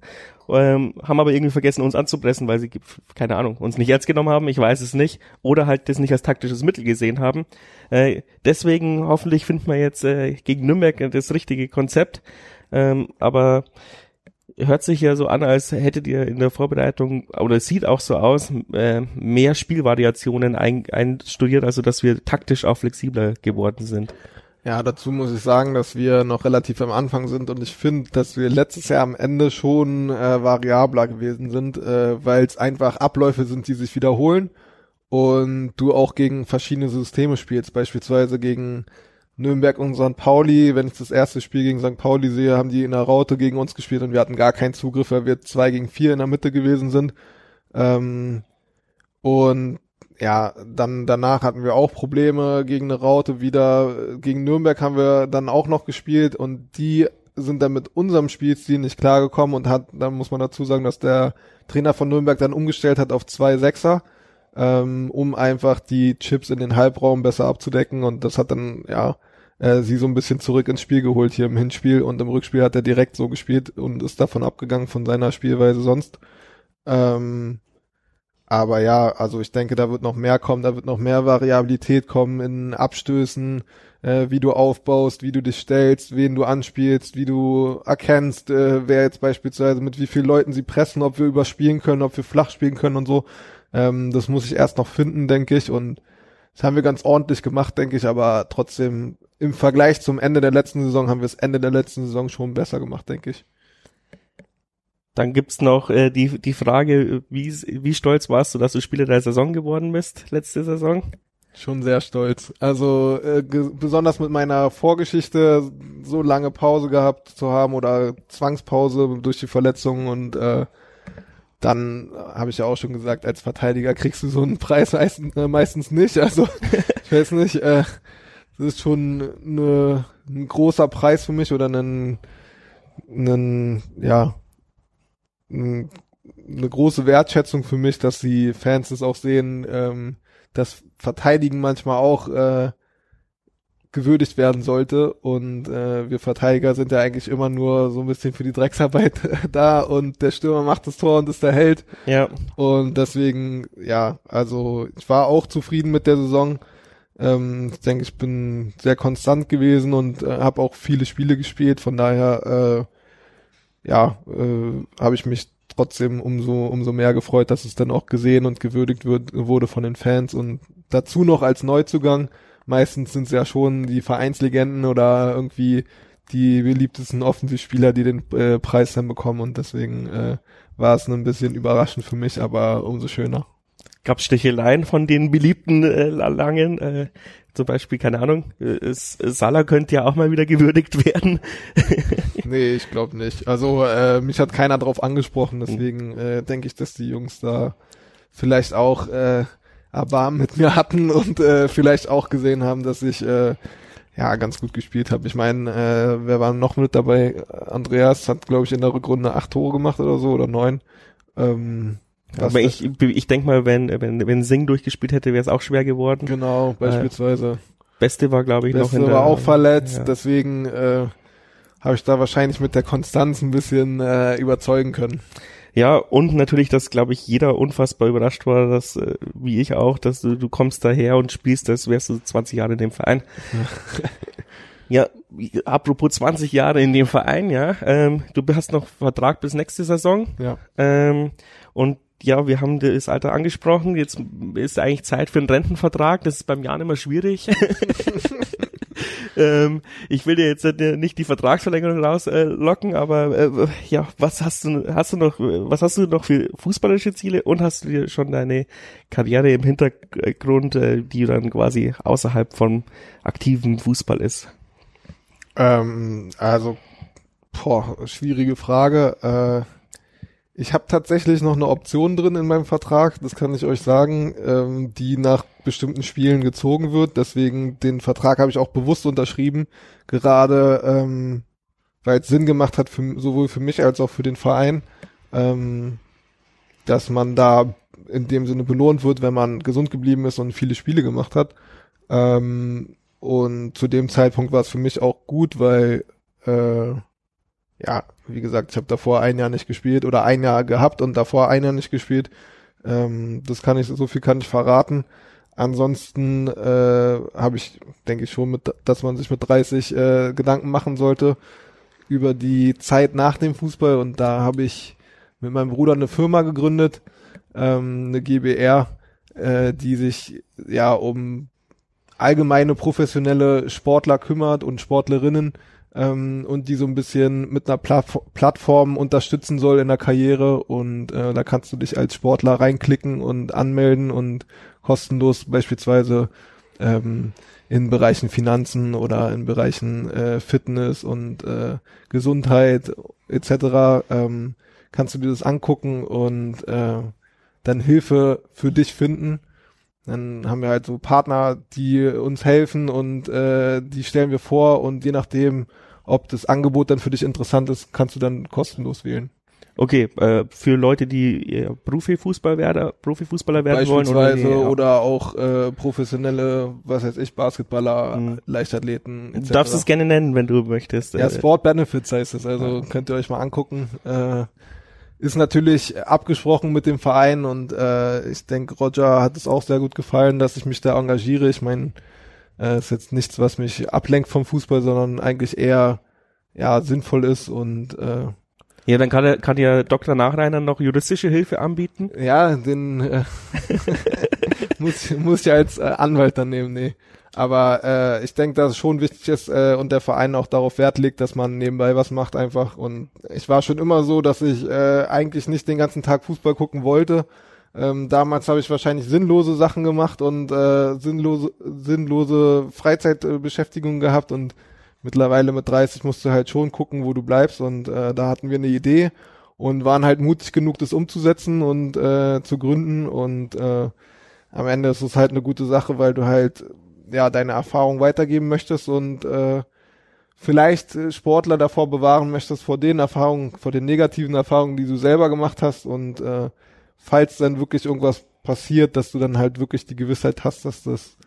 Speaker 1: ähm, haben aber irgendwie vergessen, uns anzupressen, weil sie, keine Ahnung, uns nicht ernst genommen haben, ich weiß es nicht, oder halt das nicht als taktisches Mittel gesehen haben. Äh, deswegen hoffentlich finden wir jetzt äh, gegen Nürnberg das richtige Konzept. Ähm, aber hört sich ja so an, als hättet ihr in der Vorbereitung, oder es sieht auch so aus, äh, mehr Spielvariationen ein, einstudiert, also dass wir taktisch auch flexibler geworden sind.
Speaker 2: Ja, dazu muss ich sagen, dass wir noch relativ am Anfang sind und ich finde, dass wir letztes Jahr am Ende schon äh, variabler gewesen sind, äh, weil es einfach Abläufe sind, die sich wiederholen und du auch gegen verschiedene Systeme spielst, beispielsweise gegen Nürnberg und St. Pauli, wenn ich das erste Spiel gegen St. Pauli sehe, haben die in der Raute gegen uns gespielt und wir hatten gar keinen Zugriff, weil wir zwei gegen vier in der Mitte gewesen sind. Ähm, und ja, dann danach hatten wir auch Probleme gegen eine Raute wieder. Gegen Nürnberg haben wir dann auch noch gespielt und die sind dann mit unserem Spielstil nicht klargekommen und hat, dann muss man dazu sagen, dass der Trainer von Nürnberg dann umgestellt hat auf zwei Sechser, ähm, um einfach die Chips in den Halbraum besser abzudecken und das hat dann, ja, äh, sie so ein bisschen zurück ins Spiel geholt hier im Hinspiel und im Rückspiel hat er direkt so gespielt und ist davon abgegangen von seiner Spielweise sonst. Ähm, aber ja, also ich denke, da wird noch mehr kommen, da wird noch mehr Variabilität kommen in Abstößen, äh, wie du aufbaust, wie du dich stellst, wen du anspielst, wie du erkennst, äh, wer jetzt beispielsweise mit wie vielen Leuten sie pressen, ob wir überspielen können, ob wir flach spielen können und so. Ähm, das muss ich erst noch finden, denke ich. Und das haben wir ganz ordentlich gemacht, denke ich, aber trotzdem im Vergleich zum Ende der letzten Saison haben wir es Ende der letzten Saison schon besser gemacht, denke ich.
Speaker 1: Dann gibt's noch äh, die, die Frage, wie, wie stolz warst du, dass du Spieler der Saison geworden bist, letzte Saison?
Speaker 2: Schon sehr stolz. Also äh, besonders mit meiner Vorgeschichte so lange Pause gehabt zu haben oder Zwangspause durch die Verletzungen und äh, dann habe ich ja auch schon gesagt, als Verteidiger kriegst du so einen Preis meistens, äh, meistens nicht. Also [laughs] ich weiß nicht, äh, das ist schon eine, ein großer Preis für mich oder ein einen, ja, eine große Wertschätzung für mich, dass die Fans es auch sehen, ähm, dass Verteidigen manchmal auch äh, gewürdigt werden sollte. Und äh, wir Verteidiger sind ja eigentlich immer nur so ein bisschen für die Drecksarbeit [laughs] da und der Stürmer macht das Tor und ist der Held.
Speaker 1: Ja.
Speaker 2: Und deswegen, ja, also ich war auch zufrieden mit der Saison. Ähm, ich denke, ich bin sehr konstant gewesen und äh, habe auch viele Spiele gespielt. Von daher, äh, ja, äh, habe ich mich trotzdem umso umso mehr gefreut, dass es dann auch gesehen und gewürdigt wird, wurde von den Fans und dazu noch als Neuzugang meistens sind es ja schon die Vereinslegenden oder irgendwie die beliebtesten Offensivspieler, die den äh, Preis dann bekommen und deswegen äh, war es ein bisschen überraschend für mich, aber umso schöner.
Speaker 1: Gab Sticheleien von den beliebten äh, Langen, äh, zum Beispiel, keine Ahnung, äh, Salah könnte ja auch mal wieder gewürdigt werden. [laughs]
Speaker 2: nee, ich glaube nicht. Also äh, mich hat keiner drauf angesprochen, deswegen äh, denke ich, dass die Jungs da vielleicht auch äh, Erbarmen mit mir hatten und äh, vielleicht auch gesehen haben, dass ich äh, ja ganz gut gespielt habe. Ich meine, äh, wer war noch mit dabei? Andreas hat, glaube ich, in der Rückrunde acht Tore gemacht oder so oder neun. Ähm,
Speaker 1: aber ich, ich denke mal, wenn, wenn, wenn Sing durchgespielt hätte, wäre es auch schwer geworden.
Speaker 2: Genau, beispielsweise. Äh,
Speaker 1: Beste war, glaube ich,
Speaker 2: Beste
Speaker 1: noch
Speaker 2: in der, war auch verletzt, ja. deswegen äh, habe ich da wahrscheinlich mit der Konstanz ein bisschen äh, überzeugen können.
Speaker 1: Ja, und natürlich, dass, glaube ich, jeder unfassbar überrascht war, dass, äh, wie ich auch, dass du, du kommst daher und spielst, als wärst du 20 Jahre in dem Verein. [laughs] ja, apropos 20 Jahre in dem Verein, ja, ähm, du hast noch Vertrag bis nächste Saison.
Speaker 2: Ja.
Speaker 1: Ähm, und ja, wir haben das Alter angesprochen. Jetzt ist eigentlich Zeit für einen Rentenvertrag. Das ist beim Jahr immer schwierig. [laughs] ähm, ich will dir jetzt nicht die Vertragsverlängerung rauslocken, äh, aber äh, ja, was hast du, hast du noch, was hast du noch für fußballische Ziele und hast du dir schon deine Karriere im Hintergrund, äh, die dann quasi außerhalb vom aktiven Fußball ist?
Speaker 2: Ähm, also, boah, schwierige Frage. Äh ich habe tatsächlich noch eine Option drin in meinem Vertrag, das kann ich euch sagen, ähm, die nach bestimmten Spielen gezogen wird. Deswegen den Vertrag habe ich auch bewusst unterschrieben, gerade ähm, weil es Sinn gemacht hat, für, sowohl für mich als auch für den Verein, ähm, dass man da in dem Sinne belohnt wird, wenn man gesund geblieben ist und viele Spiele gemacht hat. Ähm, und zu dem Zeitpunkt war es für mich auch gut, weil äh, ja, wie gesagt, ich habe davor ein Jahr nicht gespielt oder ein Jahr gehabt und davor ein Jahr nicht gespielt. Ähm, das kann ich, so viel kann ich verraten. Ansonsten äh, habe ich, denke ich schon, mit, dass man sich mit 30 äh, Gedanken machen sollte über die Zeit nach dem Fußball. Und da habe ich mit meinem Bruder eine Firma gegründet, ähm, eine GBR, äh, die sich ja um allgemeine professionelle Sportler kümmert und Sportlerinnen ähm, und die so ein bisschen mit einer Plattf Plattform unterstützen soll in der Karriere und äh, da kannst du dich als Sportler reinklicken und anmelden und kostenlos beispielsweise ähm, in Bereichen Finanzen oder in Bereichen äh, Fitness und äh, Gesundheit etc. Ähm, kannst du dir das angucken und äh, dann Hilfe für dich finden. Dann haben wir halt so Partner, die uns helfen und äh, die stellen wir vor und je nachdem, ob das Angebot dann für dich interessant ist, kannst du dann kostenlos wählen.
Speaker 1: Okay, äh, für Leute, die äh, Profifußball werden, Profifußballer werden wollen
Speaker 2: oder, ja. oder auch äh, professionelle, was weiß ich, Basketballer, mhm. Leichtathleten
Speaker 1: etc. Du darfst es gerne nennen, wenn du möchtest.
Speaker 2: Ja, äh. Sport Benefits heißt es, also ja. könnt ihr euch mal angucken. Äh, ist natürlich abgesprochen mit dem Verein und äh, ich denke, Roger hat es auch sehr gut gefallen, dass ich mich da engagiere. Ich meine, äh, ist jetzt nichts, was mich ablenkt vom Fußball, sondern eigentlich eher ja sinnvoll ist und äh,
Speaker 1: ja, dann kann, er, kann dir Dr. Nachreiner noch juristische Hilfe anbieten.
Speaker 2: Ja, den äh, [laughs] muss, muss ich als äh, Anwalt dann nehmen, nee. Aber äh, ich denke, dass es schon wichtig ist äh, und der Verein auch darauf Wert legt, dass man nebenbei was macht einfach. Und ich war schon immer so, dass ich äh, eigentlich nicht den ganzen Tag Fußball gucken wollte. Ähm, damals habe ich wahrscheinlich sinnlose Sachen gemacht und äh, sinnlose, sinnlose Freizeitbeschäftigungen gehabt und mittlerweile mit 30 musst du halt schon gucken, wo du bleibst und äh, da hatten wir eine Idee und waren halt mutig genug, das umzusetzen und äh, zu gründen und äh, am Ende ist es halt eine gute Sache, weil du halt ja deine Erfahrung weitergeben möchtest und äh, vielleicht äh, Sportler davor bewahren möchtest, vor den Erfahrungen, vor den negativen Erfahrungen, die du selber gemacht hast und äh, falls dann wirklich irgendwas passiert, dass du dann halt wirklich die Gewissheit hast, dass das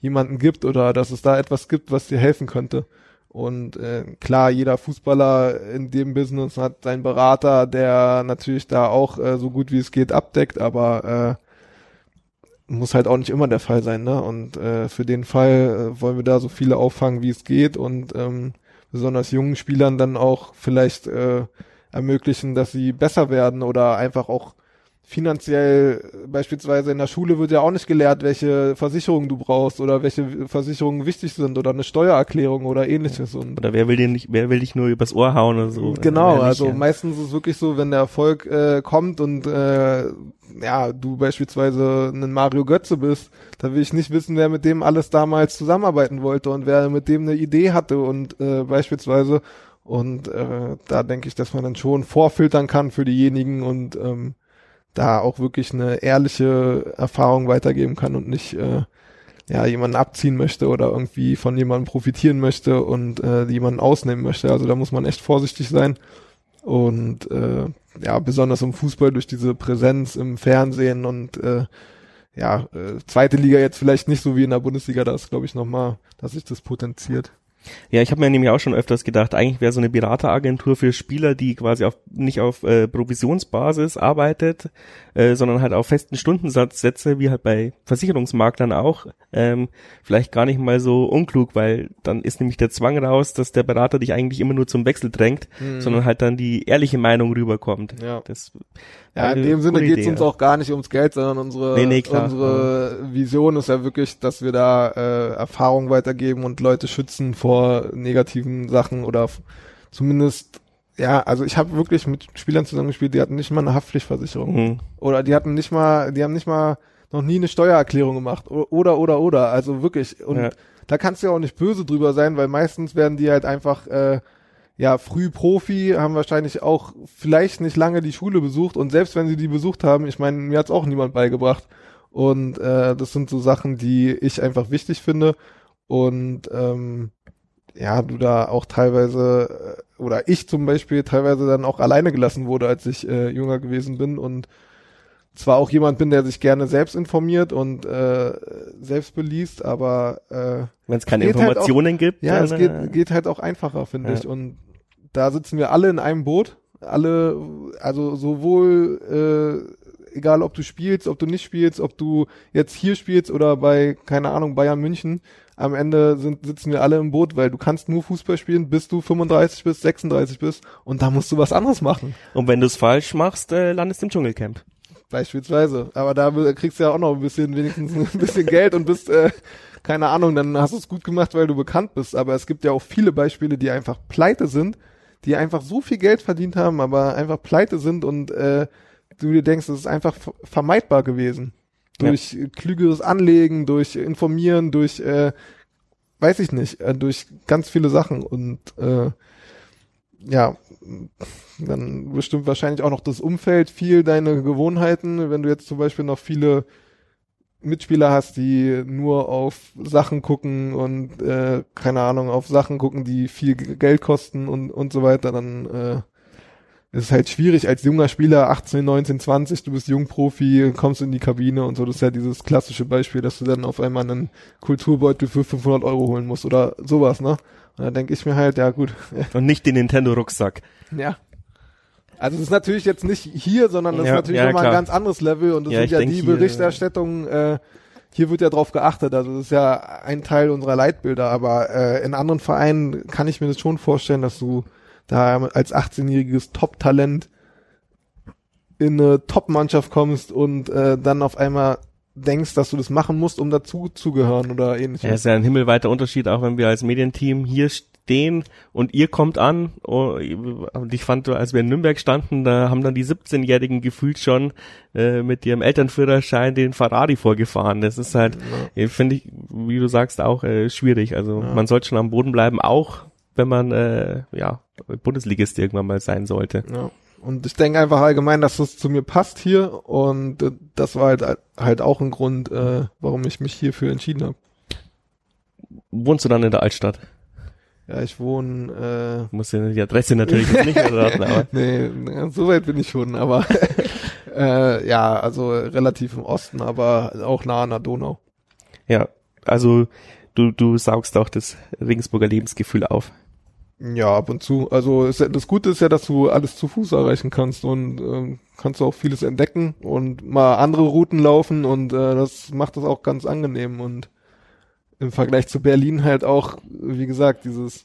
Speaker 2: jemanden gibt oder dass es da etwas gibt, was dir helfen könnte. Und äh, klar, jeder Fußballer in dem Business hat seinen Berater, der natürlich da auch äh, so gut wie es geht abdeckt, aber äh, muss halt auch nicht immer der Fall sein, ne? Und äh, für den Fall äh, wollen wir da so viele auffangen, wie es geht und ähm, besonders jungen Spielern dann auch vielleicht äh, ermöglichen, dass sie besser werden oder einfach auch finanziell beispielsweise in der Schule wird ja auch nicht gelehrt, welche Versicherungen du brauchst oder welche Versicherungen wichtig sind oder eine Steuererklärung oder ähnliches und
Speaker 1: oder wer will dir nicht wer will dich nur übers Ohr hauen oder so?
Speaker 2: Genau also ja. meistens ist es wirklich so wenn der Erfolg äh, kommt und äh, ja du beispielsweise ein Mario Götze bist da will ich nicht wissen wer mit dem alles damals zusammenarbeiten wollte und wer mit dem eine Idee hatte und äh, beispielsweise. Und äh, da denke ich dass man dann schon vorfiltern kann für diejenigen und ähm, da auch wirklich eine ehrliche Erfahrung weitergeben kann und nicht äh, ja jemanden abziehen möchte oder irgendwie von jemandem profitieren möchte und äh, jemanden ausnehmen möchte. Also da muss man echt vorsichtig sein und äh, ja besonders im Fußball durch diese Präsenz im Fernsehen und äh, ja äh, zweite Liga jetzt vielleicht nicht so wie in der Bundesliga, da ist glaube ich noch mal, dass sich das potenziert.
Speaker 1: Ja, ich habe mir nämlich auch schon öfters gedacht, eigentlich wäre so eine Berateragentur für Spieler, die quasi auf, nicht auf äh, Provisionsbasis arbeitet, äh, sondern halt auf festen Stundensatzsätze, wie halt bei Versicherungsmaklern auch, ähm, vielleicht gar nicht mal so unklug, weil dann ist nämlich der Zwang raus, dass der Berater dich eigentlich immer nur zum Wechsel drängt, mhm. sondern halt dann die ehrliche Meinung rüberkommt.
Speaker 2: Ja, das, ja in dem Sinne geht es uns auch gar nicht ums Geld, sondern unsere, nee, nee, unsere ja. Vision ist ja wirklich, dass wir da äh, Erfahrung weitergeben und Leute schützen vor negativen Sachen oder zumindest ja, also ich habe wirklich mit Spielern zusammengespielt, die hatten nicht mal eine Haftpflichtversicherung. Mhm. Oder die hatten nicht mal, die haben nicht mal noch nie eine Steuererklärung gemacht. Oder, oder, oder. Also wirklich. Und ja. da kannst du ja auch nicht böse drüber sein, weil meistens werden die halt einfach, äh, ja, früh Profi, haben wahrscheinlich auch vielleicht nicht lange die Schule besucht und selbst wenn sie die besucht haben, ich meine, mir hat's auch niemand beigebracht. Und äh, das sind so Sachen, die ich einfach wichtig finde. Und ähm, ja, du da auch teilweise, äh, oder ich zum Beispiel teilweise dann auch alleine gelassen wurde, als ich äh, jünger gewesen bin und zwar auch jemand bin, der sich gerne selbst informiert und äh, selbst beliest, aber äh,
Speaker 1: wenn es keine Informationen halt auch, gibt,
Speaker 2: ja, es geht, äh, geht halt auch einfacher, finde ja. ich. Und da sitzen wir alle in einem Boot, alle, also sowohl äh, egal, ob du spielst, ob du nicht spielst, ob du jetzt hier spielst oder bei keine Ahnung Bayern München, am Ende sind, sitzen wir alle im Boot, weil du kannst nur Fußball spielen, bis du 35 bist, 36 bist und da musst du was anderes machen.
Speaker 1: Und wenn du es falsch machst, äh, landest du im Dschungelcamp.
Speaker 2: Beispielsweise. Aber da kriegst du ja auch noch ein bisschen, wenigstens ein [laughs] bisschen Geld und bist, äh, keine Ahnung, dann hast du es gut gemacht, weil du bekannt bist. Aber es gibt ja auch viele Beispiele, die einfach pleite sind, die einfach so viel Geld verdient haben, aber einfach pleite sind und äh, du dir denkst, das ist einfach vermeidbar gewesen. Durch ja. klügeres Anlegen, durch Informieren, durch, äh, weiß ich nicht, äh, durch ganz viele Sachen und äh, ja, dann bestimmt wahrscheinlich auch noch das Umfeld viel deine Gewohnheiten. Wenn du jetzt zum Beispiel noch viele Mitspieler hast, die nur auf Sachen gucken und äh, keine Ahnung, auf Sachen gucken, die viel Geld kosten und, und so weiter, dann äh, es ist halt schwierig als junger Spieler, 18, 19, 20, du bist Jungprofi, kommst in die Kabine und so. Das ist ja dieses klassische Beispiel, dass du dann auf einmal einen Kulturbeutel für 500 Euro holen musst oder sowas, ne? Und da denke ich mir halt, ja gut. [laughs]
Speaker 1: Und nicht den Nintendo-Rucksack.
Speaker 2: Ja. Also es ist natürlich jetzt nicht hier, sondern das ja, ist natürlich ja, nochmal ein ganz anderes Level und das ja, sind ja die Berichterstattungen, äh, hier wird ja drauf geachtet, also das ist ja ein Teil unserer Leitbilder, aber äh, in anderen Vereinen kann ich mir das schon vorstellen, dass du da als 18-jähriges Top-Talent in eine Top-Mannschaft kommst und äh, dann auf einmal denkst, dass du das machen musst, um dazu zu gehören oder ähnliches.
Speaker 1: Ja, ist ja ein himmelweiter Unterschied, auch wenn wir als Medienteam hier stehen und ihr kommt an. Oh, und ich fand, als wir in Nürnberg standen, da haben dann die 17-Jährigen gefühlt schon äh, mit ihrem Elternführerschein den Ferrari vorgefahren. Das ist halt, ja. finde ich, wie du sagst, auch äh, schwierig. Also ja. man sollte schon am Boden bleiben, auch wenn man äh, ja Bundesligist irgendwann mal sein sollte.
Speaker 2: Ja. Und ich denke einfach allgemein, dass das zu mir passt hier und äh, das war halt halt auch ein Grund, äh, warum ich mich hierfür entschieden habe.
Speaker 1: Wohnst du dann in der Altstadt?
Speaker 2: Ja, ich wohne.
Speaker 1: Äh, Muss ja die Adresse natürlich nicht erraten,
Speaker 2: aber. [laughs] nee, so weit bin ich schon, aber [laughs] äh, ja, also relativ im Osten, aber auch nah an der Donau.
Speaker 1: Ja, also du, du saugst auch das Regensburger Lebensgefühl auf.
Speaker 2: Ja, ab und zu. Also es, das Gute ist ja, dass du alles zu Fuß erreichen kannst und äh, kannst auch vieles entdecken und mal andere Routen laufen und äh, das macht das auch ganz angenehm und im Vergleich zu Berlin halt auch, wie gesagt, dieses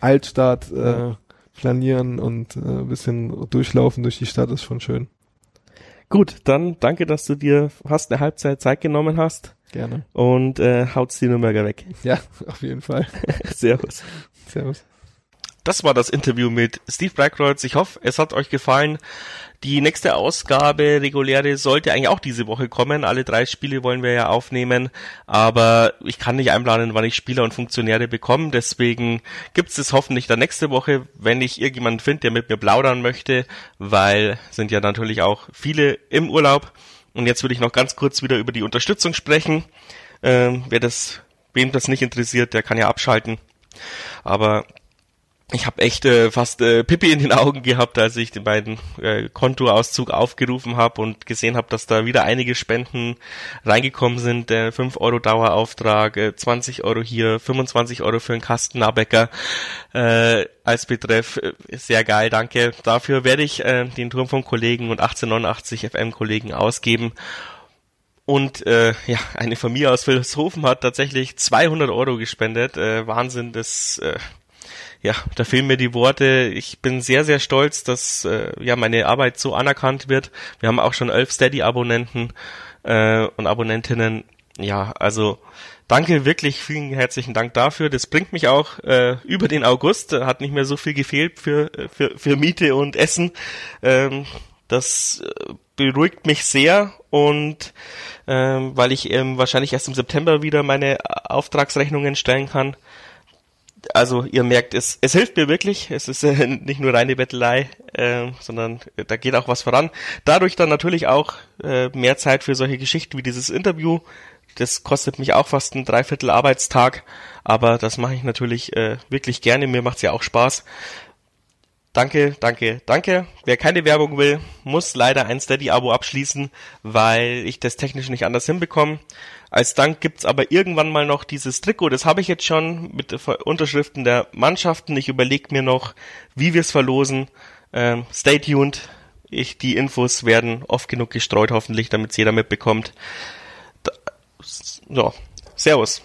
Speaker 2: Altstadt äh, planieren und äh, bisschen durchlaufen durch die Stadt ist schon schön.
Speaker 1: Gut, dann danke, dass du dir fast eine Halbzeit Zeit genommen hast.
Speaker 2: Gerne.
Speaker 1: Und äh, haut's die Nürnberger weg.
Speaker 2: Ja, [laughs] auf jeden Fall. [laughs]
Speaker 1: Servus.
Speaker 2: Servus.
Speaker 1: Das war das Interview mit Steve Blackroyds. Ich hoffe, es hat euch gefallen. Die nächste Ausgabe, reguläre, sollte eigentlich auch diese Woche kommen. Alle drei Spiele wollen wir ja aufnehmen, aber ich kann nicht einplanen, wann ich Spieler und Funktionäre bekomme. Deswegen gibt's es hoffentlich dann nächste Woche, wenn ich irgendjemanden finde, der mit mir plaudern möchte, weil sind ja natürlich auch viele im Urlaub. Und jetzt würde ich noch ganz kurz wieder über die Unterstützung sprechen. Ähm, wer das, wem das nicht interessiert, der kann ja abschalten. Aber ich habe echt äh, fast äh, Pippi in den [laughs] Augen gehabt, als ich den beiden äh, Kontoauszug aufgerufen habe und gesehen habe, dass da wieder einige Spenden reingekommen sind. Äh, 5 Euro Dauerauftrag, äh, 20 Euro hier, 25 Euro für einen Kasten Nabecker äh, als Betreff. Äh, sehr geil, danke. Dafür werde ich äh, den Turm von Kollegen und 1889 FM Kollegen ausgeben. Und äh, ja, eine Familie aus Philosophen hat tatsächlich 200 Euro gespendet. Äh, Wahnsinn, das... Äh, ja, da fehlen mir die Worte. Ich bin sehr, sehr stolz, dass äh, ja meine Arbeit so anerkannt wird. Wir haben auch schon elf Steady-Abonnenten äh, und Abonnentinnen. Ja, also danke, wirklich vielen herzlichen Dank dafür. Das bringt mich auch äh, über den August. Hat nicht mehr so viel gefehlt für, für, für Miete und Essen. Ähm, das äh, beruhigt mich sehr und ähm, weil ich ähm, wahrscheinlich erst im September wieder meine Auftragsrechnungen stellen kann also ihr merkt, es, es hilft mir wirklich. Es ist äh, [laughs] nicht nur reine Bettelei, äh, sondern da geht auch was voran. Dadurch dann natürlich auch äh, mehr Zeit für solche Geschichten wie dieses Interview. Das kostet mich auch fast ein Dreiviertel Arbeitstag, aber das mache ich natürlich äh, wirklich gerne. Mir macht's ja auch Spaß. Danke, danke, danke. Wer keine Werbung will, muss leider ein Steady-Abo abschließen, weil ich das technisch nicht anders hinbekomme. Als Dank gibt es aber irgendwann mal noch dieses Trikot, das habe ich jetzt schon mit Unterschriften der Mannschaften. Ich überlege mir noch, wie wir es verlosen. Ähm, stay tuned. Ich, die Infos werden oft genug gestreut, hoffentlich, damit es jeder mitbekommt. Da, so, Servus.